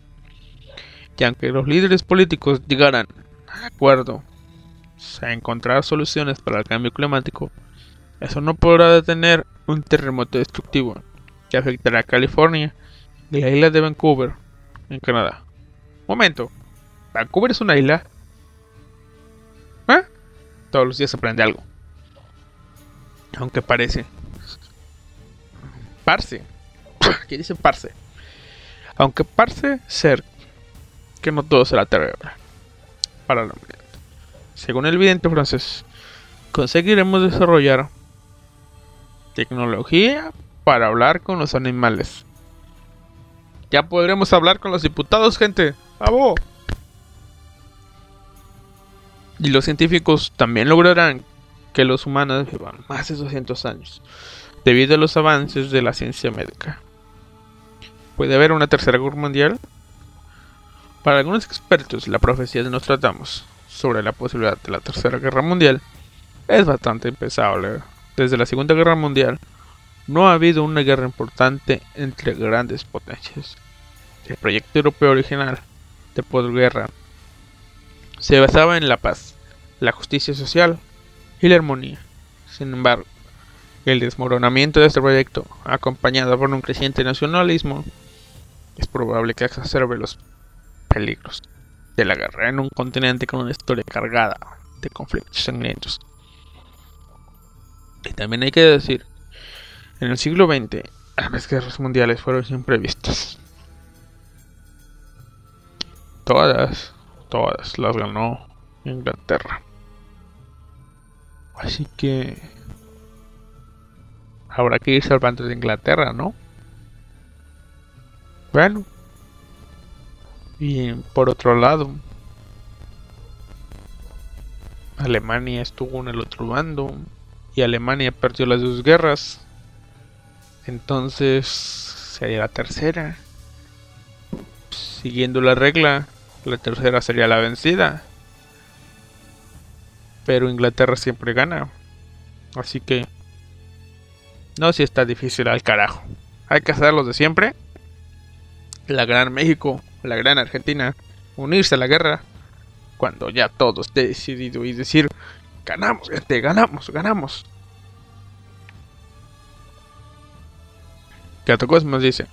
Y aunque los líderes políticos llegaran a acuerdo a encontrar soluciones para el cambio climático, eso no podrá detener un terremoto destructivo que afectará a California y la isla de Vancouver, en Canadá. Momento, Vancouver es una isla. ¿Eh? Todos los días se aprende algo. Aunque parece. Parse. ¿Qué dice parse? Aunque parece ser que no todo será terrible para la humanidad. Según el vidente francés, conseguiremos desarrollar tecnología para hablar con los animales. Ya podremos hablar con los diputados, gente. ¡Abo! Y los científicos también lograrán que los humanos vivan más de 200 años, debido a los avances de la ciencia médica. ¿Puede haber una tercera guerra mundial? Para algunos expertos, la profecía de Nostradamus sobre la posibilidad de la tercera guerra mundial es bastante impensable. Desde la Segunda Guerra Mundial, no ha habido una guerra importante entre grandes potencias. El proyecto europeo original de posguerra se basaba en la paz, la justicia social y la armonía. Sin embargo, el desmoronamiento de este proyecto, acompañado por un creciente nacionalismo, es probable que exacerbe los peligros de la guerra en un continente con una historia cargada de conflictos sangrientos. Y también hay que decir, en el siglo XX, las guerras mundiales fueron imprevistas. Todas todas las ganó Inglaterra. Así que habrá que ir salvando de Inglaterra, ¿no? Bueno. Y por otro lado, Alemania estuvo en el otro bando y Alemania perdió las dos guerras. Entonces sería la tercera. Siguiendo la regla, la tercera sería la vencida. Pero Inglaterra siempre gana. Así que... No si está difícil al carajo. Hay que hacerlo de siempre. La gran México, la gran Argentina, unirse a la guerra cuando ya todo esté decidido y decir, ganamos, gente, ganamos, ganamos. Catacosmos dice,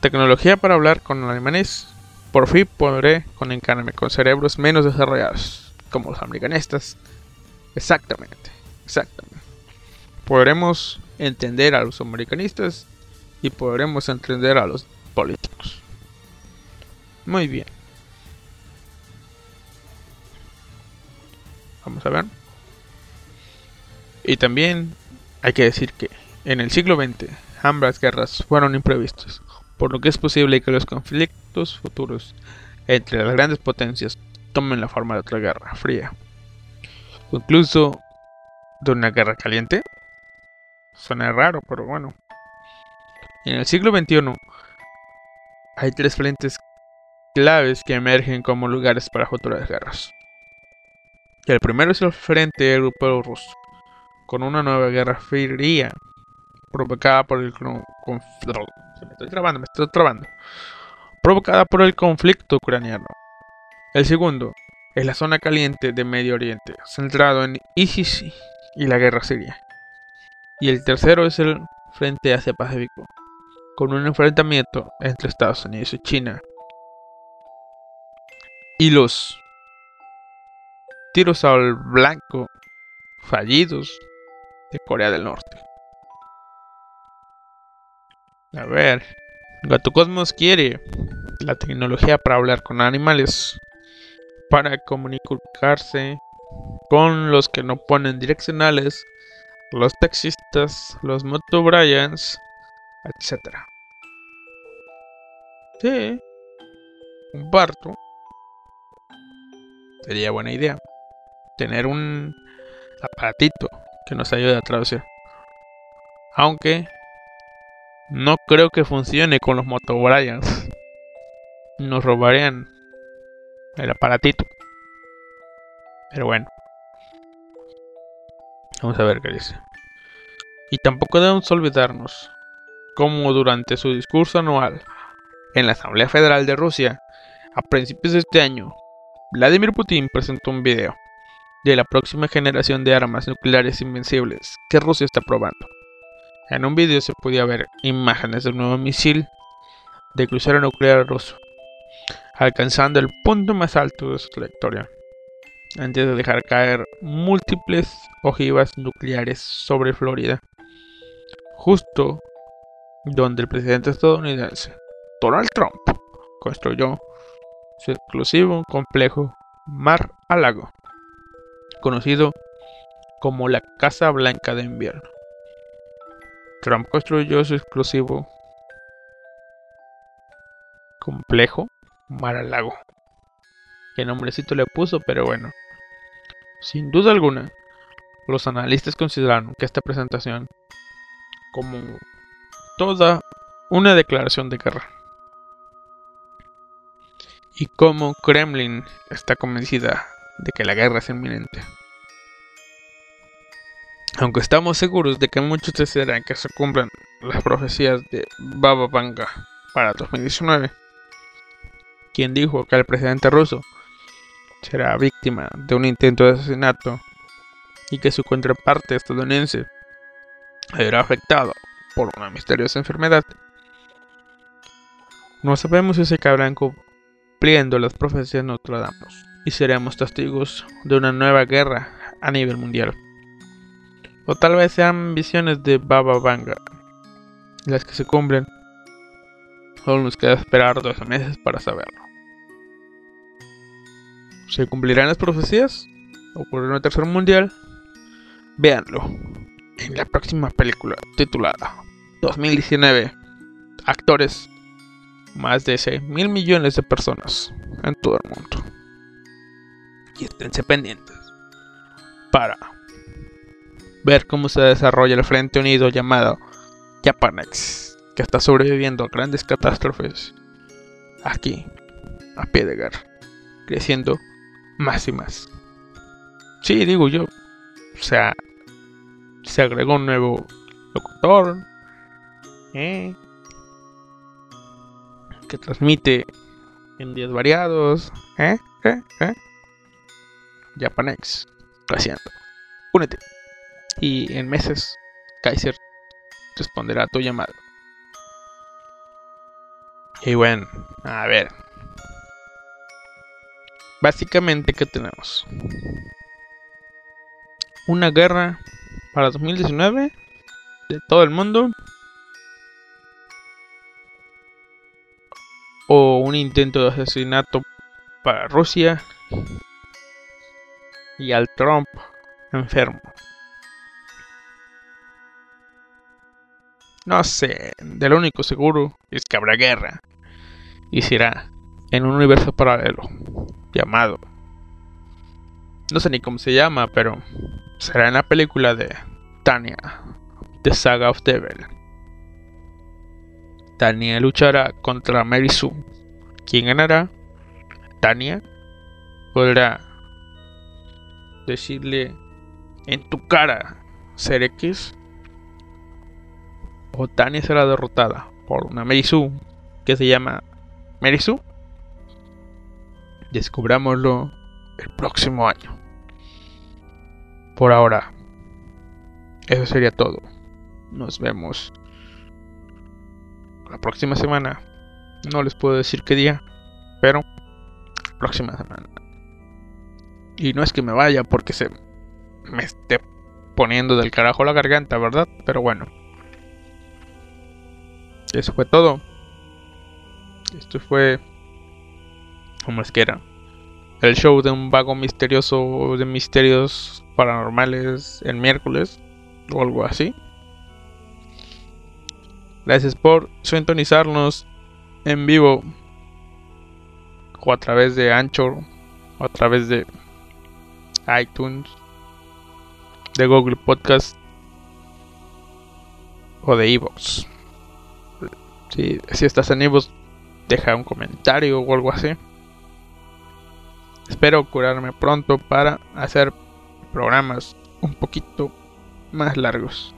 tecnología para hablar con alemanes por fin podré conectarme con cerebros menos desarrollados, como los americanistas. Exactamente, exactamente. Podremos entender a los americanistas y podremos entender a los políticos. Muy bien. Vamos a ver. Y también hay que decir que en el siglo XX ambas guerras fueron imprevistas por lo que es posible que los conflictos futuros entre las grandes potencias tomen la forma de otra guerra fría, incluso de una guerra caliente. Suena raro, pero bueno. En el siglo XXI hay tres frentes claves que emergen como lugares para futuras guerras. El primero es el Frente Europeo Ruso, con una nueva guerra fría provocada por el. Provocada por el conflicto ucraniano. El segundo es la zona caliente de Medio Oriente, centrado en ISIS y la guerra siria. Y el tercero es el Frente Asia-Pacífico, con un enfrentamiento entre Estados Unidos y China. Y los tiros al blanco fallidos de Corea del Norte. A ver, Gato Cosmos quiere la tecnología para hablar con animales, para comunicarse con los que no ponen direccionales, los taxistas, los motobrians, etc. Sí, comparto. Sería buena idea tener un aparatito que nos ayude a traducir. Aunque no creo que funcione con los motobrians. Nos robarían el aparatito. Pero bueno. Vamos a ver qué dice. Y tampoco debemos olvidarnos cómo durante su discurso anual en la Asamblea Federal de Rusia, a principios de este año, Vladimir Putin presentó un video de la próxima generación de armas nucleares invencibles que Rusia está probando. En un video se podía ver imágenes de un nuevo misil de crucero nuclear ruso, alcanzando el punto más alto de su trayectoria, antes de dejar caer múltiples ojivas nucleares sobre Florida, justo donde el presidente estadounidense Donald Trump construyó su exclusivo complejo Mar a Lago, conocido como la Casa Blanca de Invierno. Trump construyó su exclusivo complejo Mar al Lago. Qué nombrecito le puso, pero bueno. Sin duda alguna, los analistas consideraron que esta presentación como toda una declaración de guerra. Y como Kremlin está convencida de que la guerra es inminente. Aunque estamos seguros de que muchos desearán que se cumplan las profecías de Baba Vanga para 2019, quien dijo que el presidente ruso será víctima de un intento de asesinato y que su contraparte estadounidense será afectado por una misteriosa enfermedad. No sabemos si se acabarán cumpliendo las profecías Nostradamus y seremos testigos de una nueva guerra a nivel mundial. O tal vez sean visiones de Baba Vanga las que se cumplen. Solo nos queda esperar 12 meses para saberlo. ¿Se cumplirán las profecías? ¿Ocurrirá una tercera mundial? Véanlo en la próxima película titulada 2019. Actores. Más de 6 mil millones de personas en todo el mundo. Y esténse pendientes para ver cómo se desarrolla el Frente Unido llamado Japanex, que está sobreviviendo a grandes catástrofes aquí, a pie de guerra, creciendo más y más. Sí, digo yo, o sea, se agregó un nuevo locutor, ¿eh? que transmite en días variados, ¿eh? ¿Eh? ¿Eh? Japanex, creciendo. Únete y en meses Kaiser responderá a tu llamado. Y bueno, a ver. Básicamente, ¿qué tenemos? Una guerra para 2019 de todo el mundo. O un intento de asesinato para Rusia. Y al Trump enfermo. No sé, de lo único seguro es que habrá guerra. Y será en un universo paralelo llamado. No sé ni cómo se llama, pero será en la película de Tania, The Saga of Devil. Tania luchará contra Mary Sue. ¿Quién ganará? Tania podrá decirle en tu cara, ser X Otani será derrotada por una Merisu que se llama Merisu. Descubrámoslo el próximo año. Por ahora, eso sería todo. Nos vemos la próxima semana. No les puedo decir qué día, pero próxima semana. Y no es que me vaya porque se me esté poniendo del carajo la garganta, ¿verdad? Pero bueno. Eso fue todo. Esto fue. ¿Cómo es que era? El show de un vago misterioso de misterios paranormales el miércoles o algo así. Gracias por sintonizarnos en vivo o a través de Anchor o a través de iTunes, de Google Podcast o de Evox. Si, si estás en Evox, deja un comentario o algo así. Espero curarme pronto para hacer programas un poquito más largos.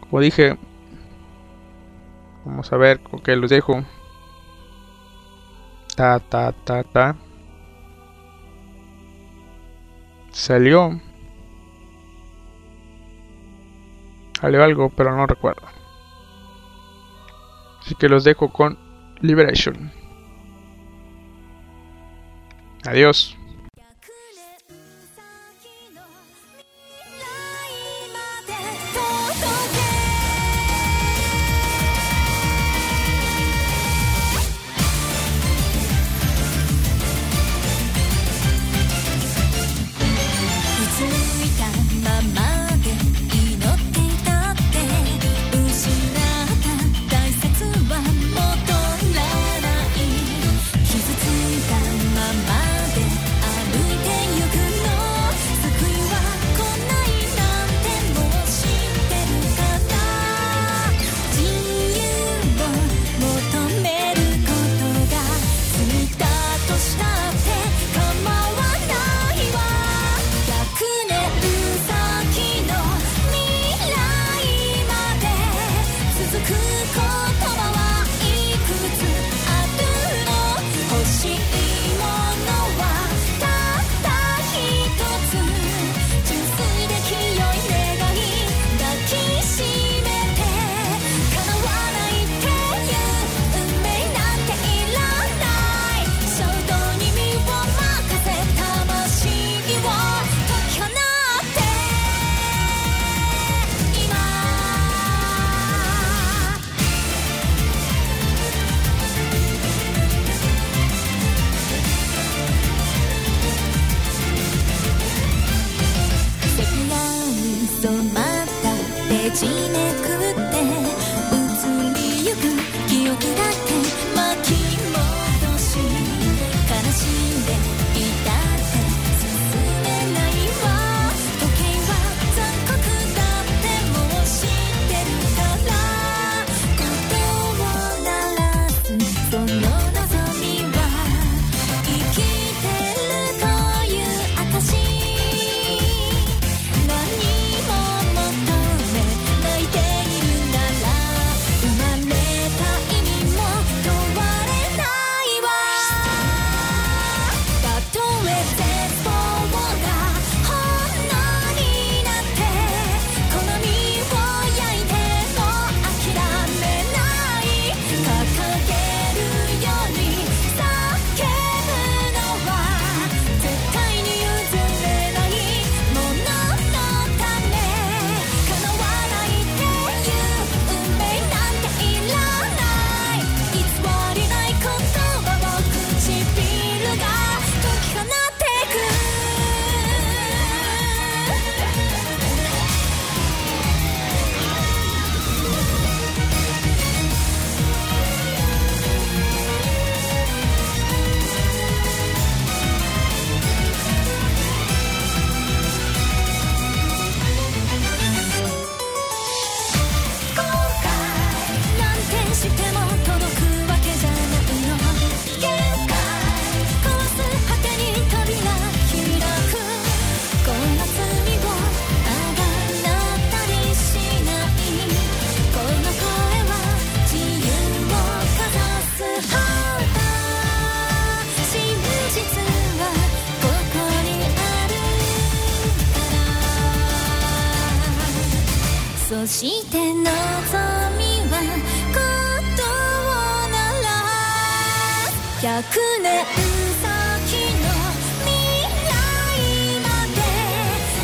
Como dije, vamos a ver con qué los dejo. Ta, ta, ta, ta. Salió. Salió algo, pero no recuerdo. Así que los dejo con Liberation. Adiós.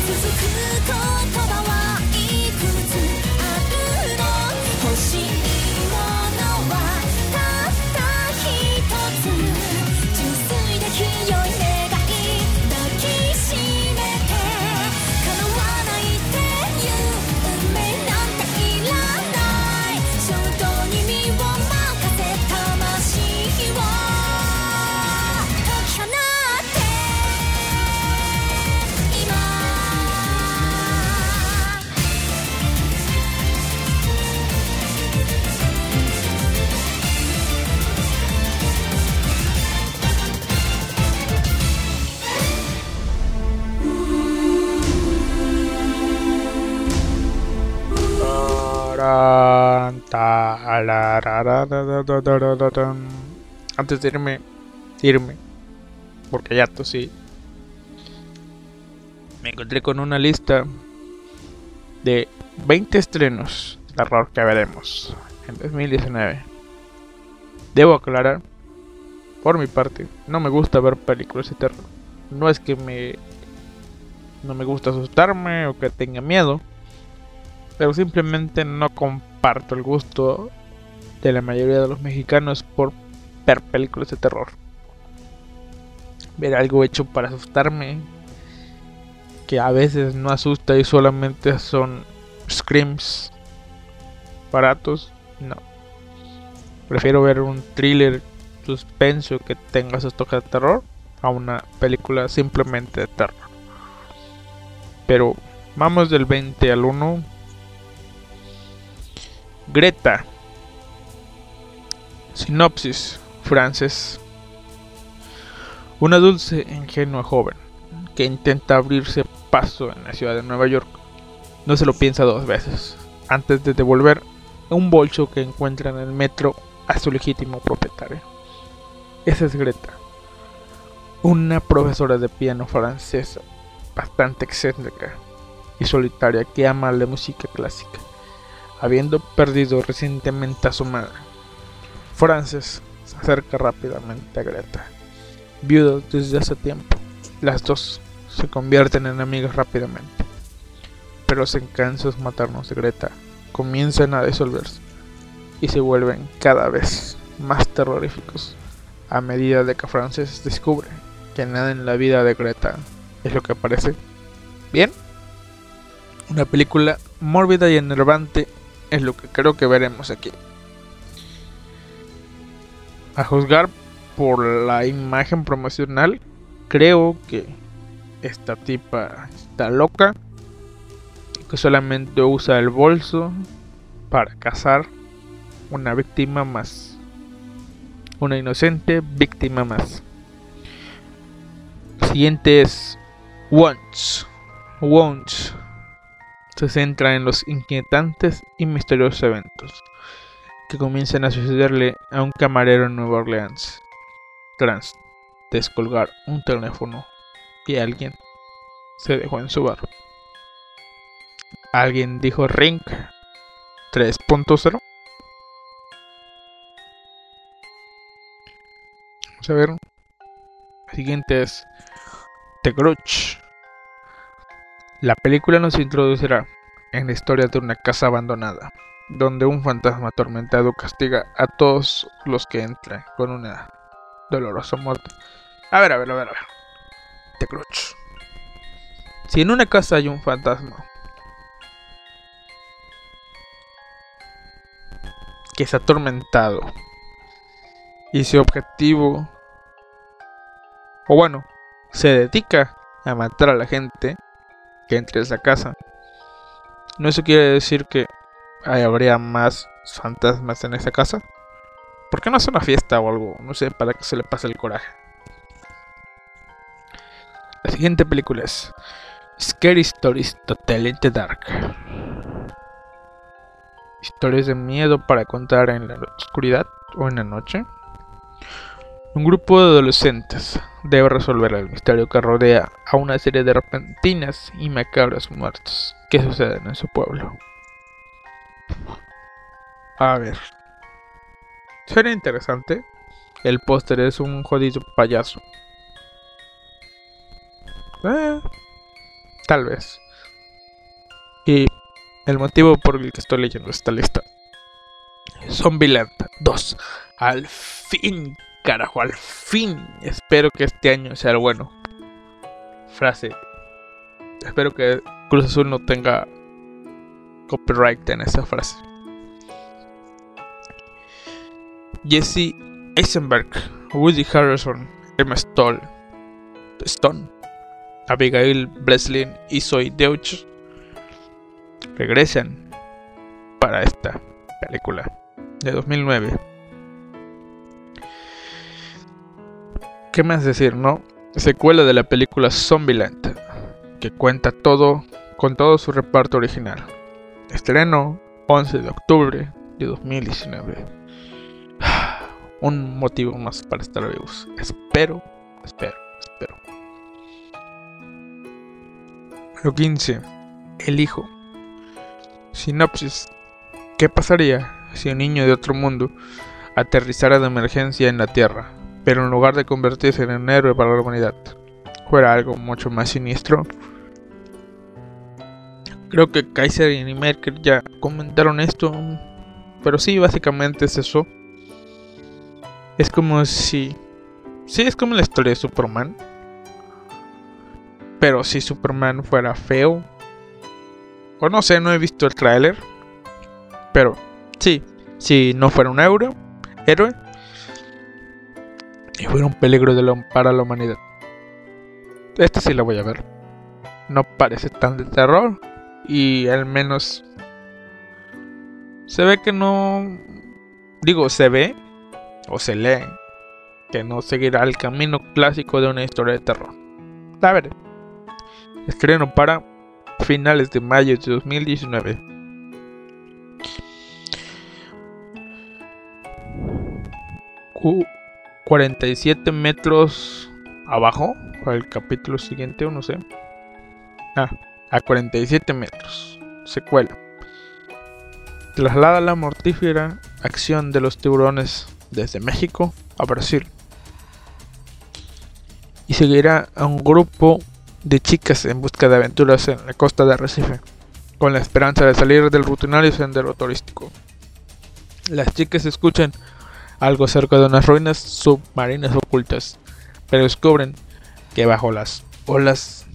続くこと Antes de irme, irme, porque ya tosí, me encontré con una lista de 20 estrenos de terror que veremos en 2019. Debo aclarar, por mi parte, no me gusta ver películas de terror. No es que me no me gusta asustarme o que tenga miedo, pero simplemente no comparto el gusto de la mayoría de los mexicanos por ver películas de terror. Ver algo hecho para asustarme, que a veces no asusta y solamente son screams baratos, no. Prefiero ver un thriller suspenso que tenga esos toques de terror a una película simplemente de terror. Pero vamos del 20 al 1. Greta. Sinopsis. Frances. Una dulce e ingenua joven que intenta abrirse paso en la ciudad de Nueva York. No se lo piensa dos veces antes de devolver un bolso que encuentra en el metro a su legítimo propietario. Esa es Greta, una profesora de piano francesa bastante excéntrica y solitaria que ama la música clásica, habiendo perdido recientemente a su madre. Frances se acerca rápidamente a Greta, viuda desde hace tiempo. Las dos se convierten en amigas rápidamente, pero los encantos maternos de Greta comienzan a disolverse y se vuelven cada vez más terroríficos a medida de que Frances descubre que nada en la vida de Greta es lo que parece. Bien, una película mórbida y enervante es lo que creo que veremos aquí. A juzgar por la imagen promocional, creo que esta tipa está loca, que solamente usa el bolso para cazar una víctima más. Una inocente víctima más. Siguiente es Once. Once se centra en los inquietantes y misteriosos eventos que comienzan a sucederle a un camarero en Nueva Orleans tras descolgar un teléfono y alguien se dejó en su bar. Alguien dijo Ring 3.0. Vamos a ver. El siguiente es The Grudge. La película nos introducirá en la historia de una casa abandonada, donde un fantasma atormentado castiga a todos los que entran con una dolorosa muerte. A ver, a ver, a ver, a ver. The Grudge. Si en una casa hay un fantasma que es atormentado y su objetivo, o bueno, se dedica a matar a la gente que entre a esa casa. No eso quiere decir que habría más fantasmas en esa casa. ¿Por qué no hace una fiesta o algo? No sé, para que se le pase el coraje. La siguiente película es Scary Stories to Tell in the Dark. Historias de miedo para contar en la oscuridad o en la noche. Un grupo de adolescentes debe resolver el misterio que rodea a una serie de repentinas y macabras muertes que suceden en su pueblo. A ver. Sería interesante. El póster es un jodido payaso. Eh, tal vez. Y el motivo por el que estoy leyendo esta lista. Zombieland 2. Al fin carajo, al fin. Espero que este año sea el bueno. Frase. Espero que Cruz Azul no tenga copyright en esa frase. Jesse Eisenberg, Woody Harrison, Emma Stone, Abigail Breslin y Zoe Deutsch regresan para esta película de 2009 ¿Qué más decir, no? Secuela de la película Zombieland, que cuenta todo con todo su reparto original. Estreno 11 de octubre de 2019. Un motivo más para estar vivos. Espero, espero, espero. Número 15. El hijo. Sinopsis. ¿Qué pasaría si un niño de otro mundo aterrizara de emergencia en la Tierra, pero en lugar de convertirse en un héroe para la humanidad, fuera algo mucho más siniestro? Creo que Kaiser y Merkel ya comentaron esto, pero sí, básicamente es eso. Es como si... Sí, es como la historia de Superman. Pero si Superman fuera feo. O no sé, no he visto el tráiler. Pero sí, si no fuera un euro, héroe. Y fuera un peligro de lo- para la humanidad. Esta sí la voy a ver. No parece tan de terror. Y al menos... Se ve que no... Digo, se ve. O se lee. Que no seguirá el camino clásico de una historia de terror. A ver. Estreno para finales de mayo de 2019. Cu- 47 metros abajo. El capítulo siguiente, o no sé. Ah, a 47 metros. Secuela. Traslada la mortífera acción de los tiburones desde México a Brasil. Y seguirá a un grupo de chicas en busca de aventuras en la costa de Arrecife, con la esperanza de salir del rutinario sendero turístico. Las chicas escuchan algo cerca de unas ruinas submarinas ocultas, pero descubren que bajo las olas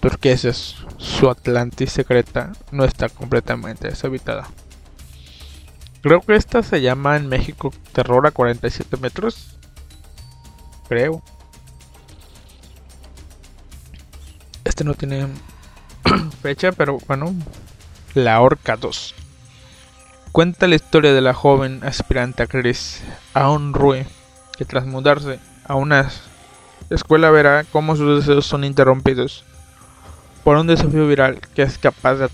turquesas su Atlantis secreta no está completamente deshabitada. Creo que esta se llama en México Terror a 47 metros. Creo. Este no tiene fecha, pero bueno. La Orca 2. Cuenta la historia de la joven aspirante actriz Aon Rue, que tras mudarse a una escuela verá cómo sus deseos son interrumpidos por un desafío viral que es capaz de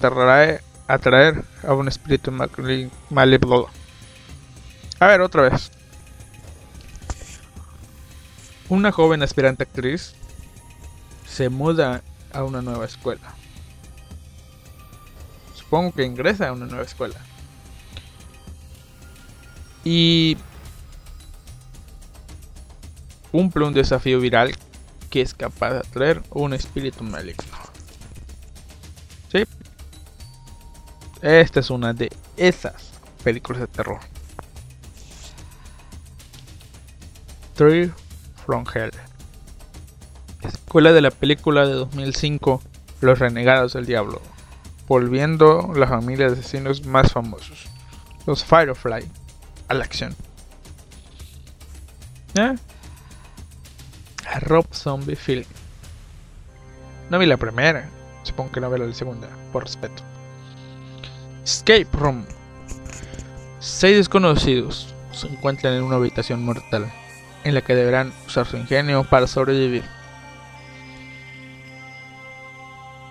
atraer a un espíritu malévolo. A ver, otra vez. Una joven aspirante actriz se muda a una nueva escuela. Supongo que ingresa a una nueva escuela. Y cumple un desafío viral que es capaz de atraer un espíritu maligno. Esta es una de esas películas de terror. Three from Hell. Escuela de la película de 2005 Los Renegados del Diablo. Volviendo la familia de asesinos más famosos. Los Firefly a la acción. ¿Eh? A Rob Zombie Film. No vi la primera. Supongo que no veré la segunda, por respeto. Escape Room. Seis desconocidos se encuentran en una habitación mortal en la que deberán usar su ingenio para sobrevivir.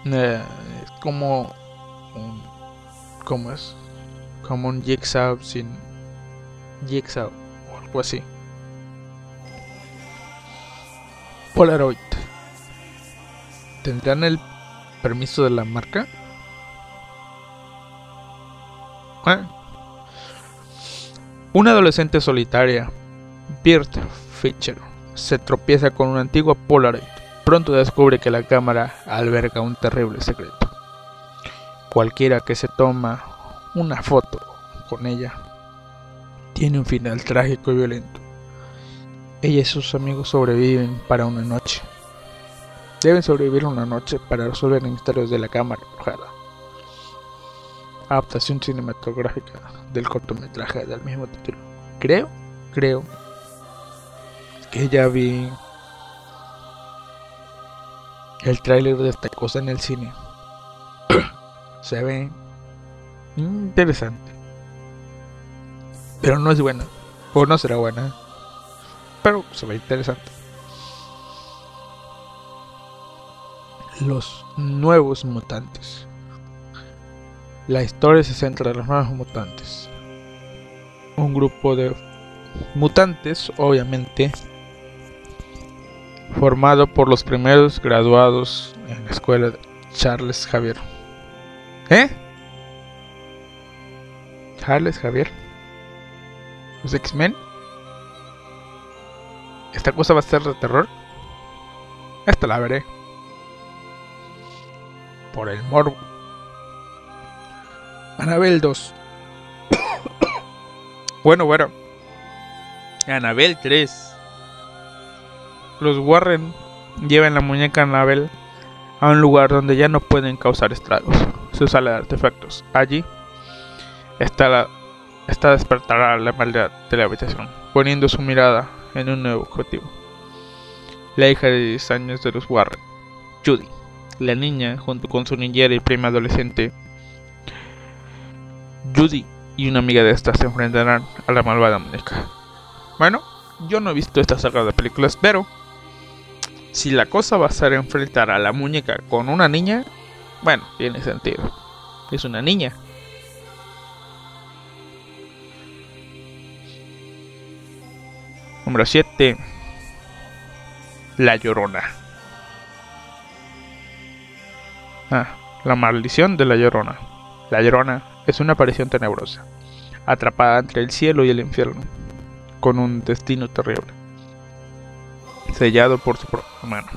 Eh, es como un, ¿cómo es? Como un jigsaw sin jigsaw o algo así. Polaroid. ¿Tendrán el permiso de la marca? Ah. Una adolescente solitaria, Bird Fischer, se tropieza con una antigua Polaroid. Pronto descubre que la cámara alberga un terrible secreto. Cualquiera que se toma una foto con ella tiene un final trágico y violento. Ella y sus amigos sobreviven para una noche. Deben sobrevivir una noche para resolver misterios de la cámara embrujada. Adaptación cinematográfica del cortometraje del mismo título. Creo, creo que ya vi el tráiler de esta cosa en el cine. Se ve interesante. Pero no es buena. O no será buena. Pero se ve interesante. Los nuevos mutantes. La historia se centra en los nuevos mutantes. Un grupo de mutantes, obviamente, formado por los primeros graduados en la escuela de Charles Javier. ¿Eh? Charles Javier. Los X-Men. ¿Esta cosa va a ser de terror? Esta la veré. Por el morbo. Anabel 2. bueno, bueno. Anabel 3. Los Warren llevan la muñeca Anabel a un lugar donde ya no pueden causar estragos. Su sala de artefactos. Allí está la está despertará la maldad de la habitación, poniendo su mirada en un nuevo objetivo. La hija de 10 años de los Warren, Judy. La niña, junto con su niñera y prima adolescente, Judy y una amiga de esta se enfrentarán a la malvada muñeca. Bueno, yo no he visto esta saga de películas, pero si la cosa va a ser enfrentar a la muñeca con una niña, bueno, tiene sentido. Es una niña. Número 7. La Llorona. Ah, la maldición de la Llorona. La Llorona es una aparición tenebrosa, atrapada entre el cielo y el infierno, con un destino terrible, sellado por su propia mano.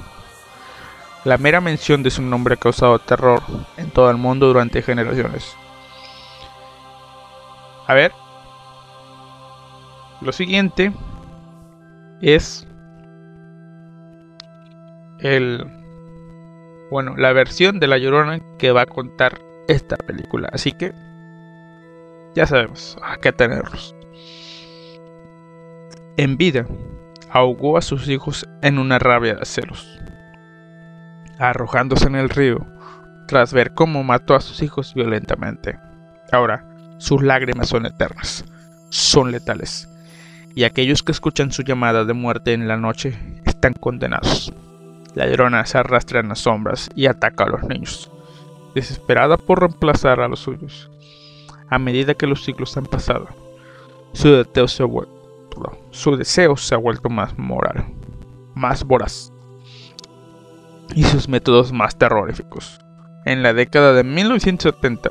La mera mención de su nombre ha causado terror en todo el mundo durante generaciones. A ver. Lo siguiente es el bueno, la versión de La Llorona que va a contar esta película. Así que ya sabemos a qué tenerlos. En vida, ahogó a sus hijos en una rabia de celos, arrojándose en el río tras ver cómo mató a sus hijos violentamente. Ahora, sus lágrimas son eternas, son letales, y aquellos que escuchan su llamada de muerte en la noche están condenados. La llorona se arrastra en las sombras y ataca a los niños, desesperada por reemplazar a los suyos. A medida que los siglos han pasado, su deseo se ha vuelto, su deseo se ha vuelto más moral, más voraz, y sus métodos más terroríficos. En la década de 1970,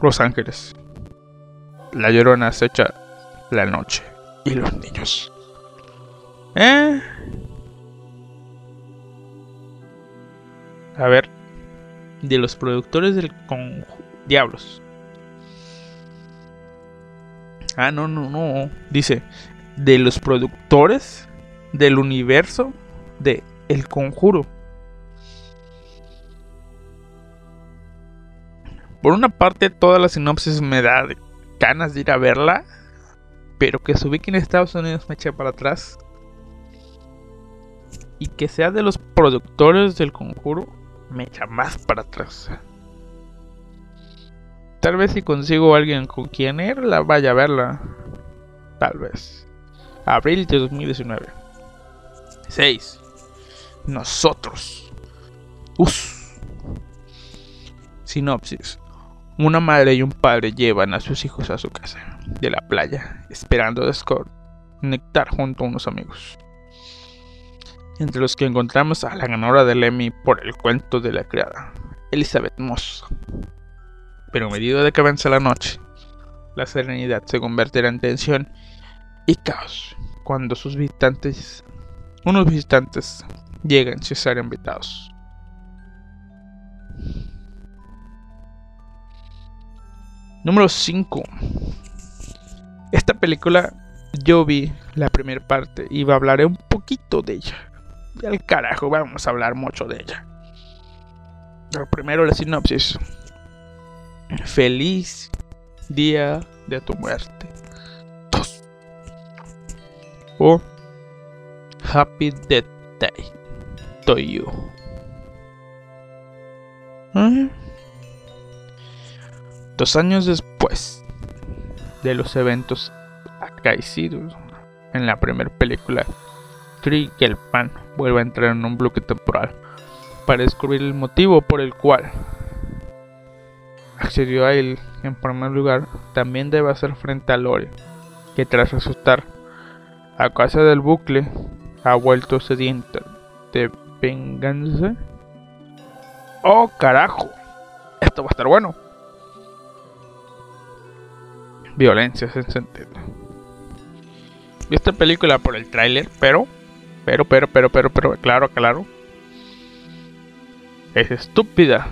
Los Ángeles, la llorona acecha la noche y los niños. ¿Eh? A ver, de los productores del Diablos. Ah, no, no, no. Dice, de los productores del universo de El Conjuro. Por una parte, toda la sinopsis me da ganas de ir a verla. Pero que se ubique en Estados Unidos me echa para atrás. Y que sea de los productores del conjuro me echa más para atrás. Tal vez si consigo alguien con quien ir, la vaya a verla. Tal vez. Abril de 2019. 6. Nosotros. Us. Sinopsis. Una madre y un padre llevan a sus hijos a su casa de la playa, esperando desconectar junto a unos amigos. Entre los que encontramos a la ganadora del Emmy por el cuento de la criada, Elizabeth Moss. Pero a medida de que avanza la noche, la serenidad se convertirá en tensión y caos cuando sus visitantes, unos visitantes, llegan sin ser invitados. Número 5. Esta película yo vi la primera parte y hablaré un poquito de ella. Y al carajo, vamos a hablar mucho de ella. Pero primero la sinopsis. Feliz día de tu muerte. Dos. O Happy Death Day to you. Dos años después de los eventos acaecidos en la primera película, Pan vuelve a entrar en un bloque temporal para descubrir el motivo por el cual accedió a él en primer lugar, también debe hacer frente a Lore, que tras resultar a causa del bucle ha vuelto sedienta de venganza. ¡Oh, carajo! Esto va a estar bueno. Violencia sin sentido. Vi esta película por el tráiler, pero, pero, pero, pero, pero, pero, claro, claro. Es estúpida,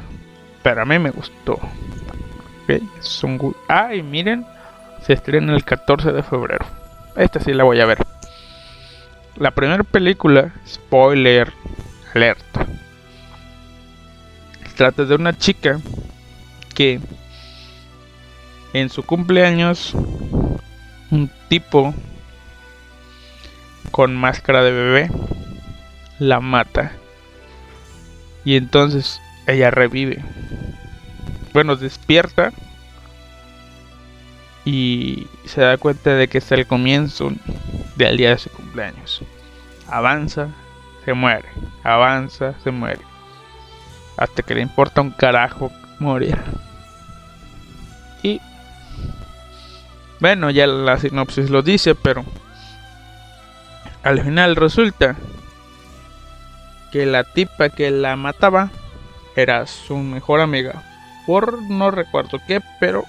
pero a mí me gustó. Un gu- Ah, miren, se estrena el 14 de febrero. Esta sí la voy a ver. La primera película, spoiler alert, trata de una chica que en su cumpleaños un tipo con máscara de bebé la mata y entonces ella revive. Bueno despierta y se da cuenta de que es el comienzo del día de su cumpleaños. Avanza se muere. Avanza se muere. Hasta que le importa un carajo morir. Y bueno, ya la sinopsis lo dice, pero al final resulta que la tipa que la mataba era su mejor amiga. Por no recuerdo qué, pero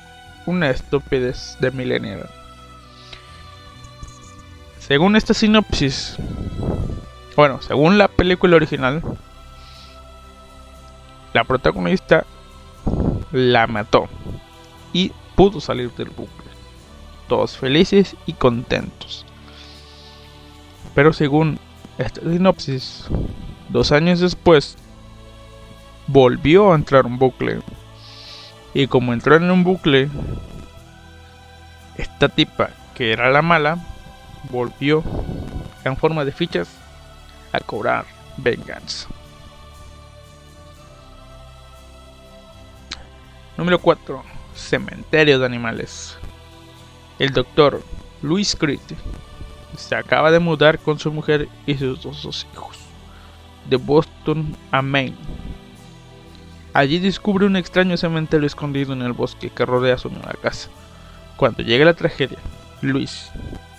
una estupidez de millennial. Según esta sinopsis, bueno, según la película original, la protagonista la mató y pudo salir del bucle todos felices y contentos. Pero según esta sinopsis, dos años después, volvió a entrar un bucle. Y como entró en un bucle, esta tipa, que era la mala, volvió en forma de fichas a cobrar venganza. Número 4. Cementerio de animales. El doctor Luis Creed se acaba de mudar con su mujer y sus dos hijos de Boston a Maine. Allí descubre un extraño cementerio escondido en el bosque que rodea su nueva casa. Cuando llega la tragedia, Luis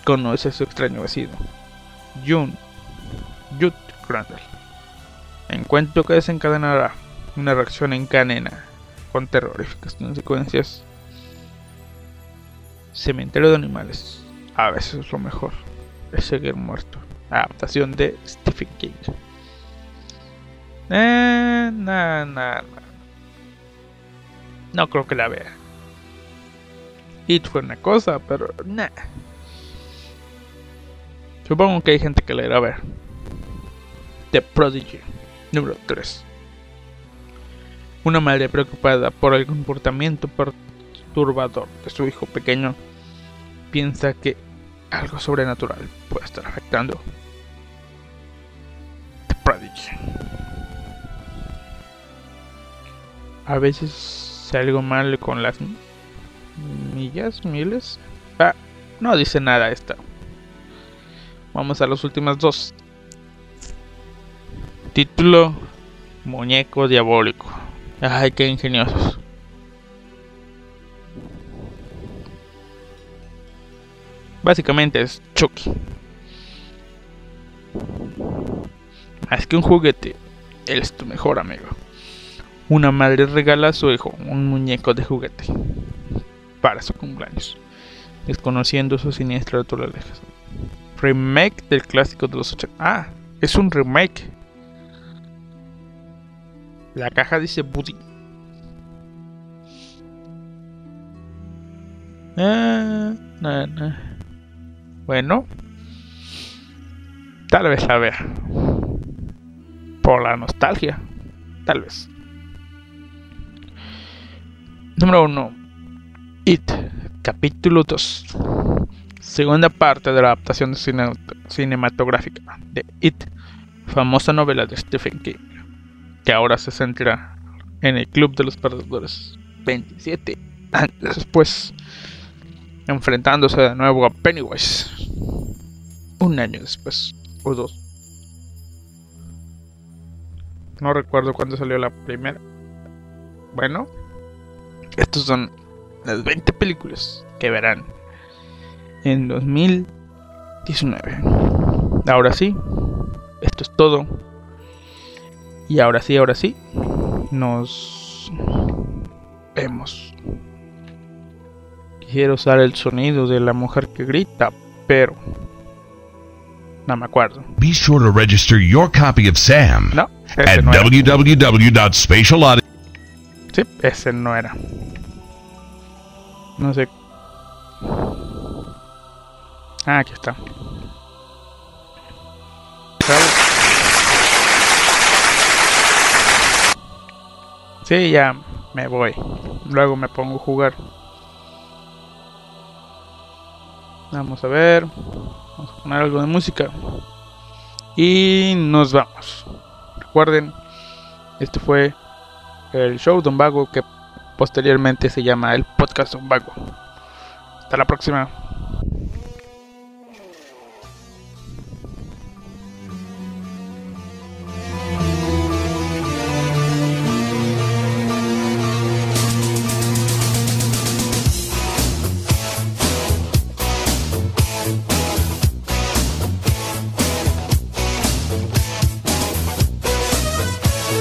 conoce a su extraño vecino, June Judd Crandall. Encuentro que desencadenará una reacción en cadena con terroríficas consecuencias Cementerio de animales. A veces es lo mejor. Es seguir muerto. Adaptación de Stephen King. Eh, nah, nah. No creo que la vea. It fue una cosa, pero nah. Supongo que hay gente que la irá a ver. The Prodigy. Número 3. Una madre preocupada por el comportamiento perturbador de su hijo pequeño piensa que algo sobrenatural puede estar afectando. The Prodigy. A veces algo mal con las millas, miles. Ah, no dice nada esta. Vamos a las últimas dos. Título Muñeco Diabólico. Ay, qué ingeniosos. Básicamente es Chucky. Más que un juguete, él es tu mejor amigo. Una madre regala a su hijo un muñeco de juguete para su cumpleaños, desconociendo su siniestra naturaleza. Remake del clásico de los 80. Ah, es un remake. La caja dice Buddy. Ah, no. Bueno, tal vez la vea. Por la nostalgia, tal vez. Número 1. It, capítulo 2. Segunda parte de la adaptación cinematográfica de It, famosa novela de Stephen King, que ahora se centra en el Club de los Perdedores 27 años después, enfrentándose de nuevo a Pennywise un año después, o dos. No recuerdo cuándo salió la primera. Bueno, Estos son las 20 películas que verán en 2019. Ahora sí, esto es todo. Y ahora sí, ahora sí, nos vemos. Quiero usar el sonido de la mujer que grita, pero no me acuerdo. Be sure to register your copy of Sam No, at no. Sí, ese no era. No sé. Ah, aquí está. Sí, ya me voy. Luego me pongo a jugar. Vamos a ver. Vamos a poner algo de música. Y nos vamos. Recuerden, este fue el show Don Vago que posteriormente se llama el podcast Don Vago. Hasta la próxima.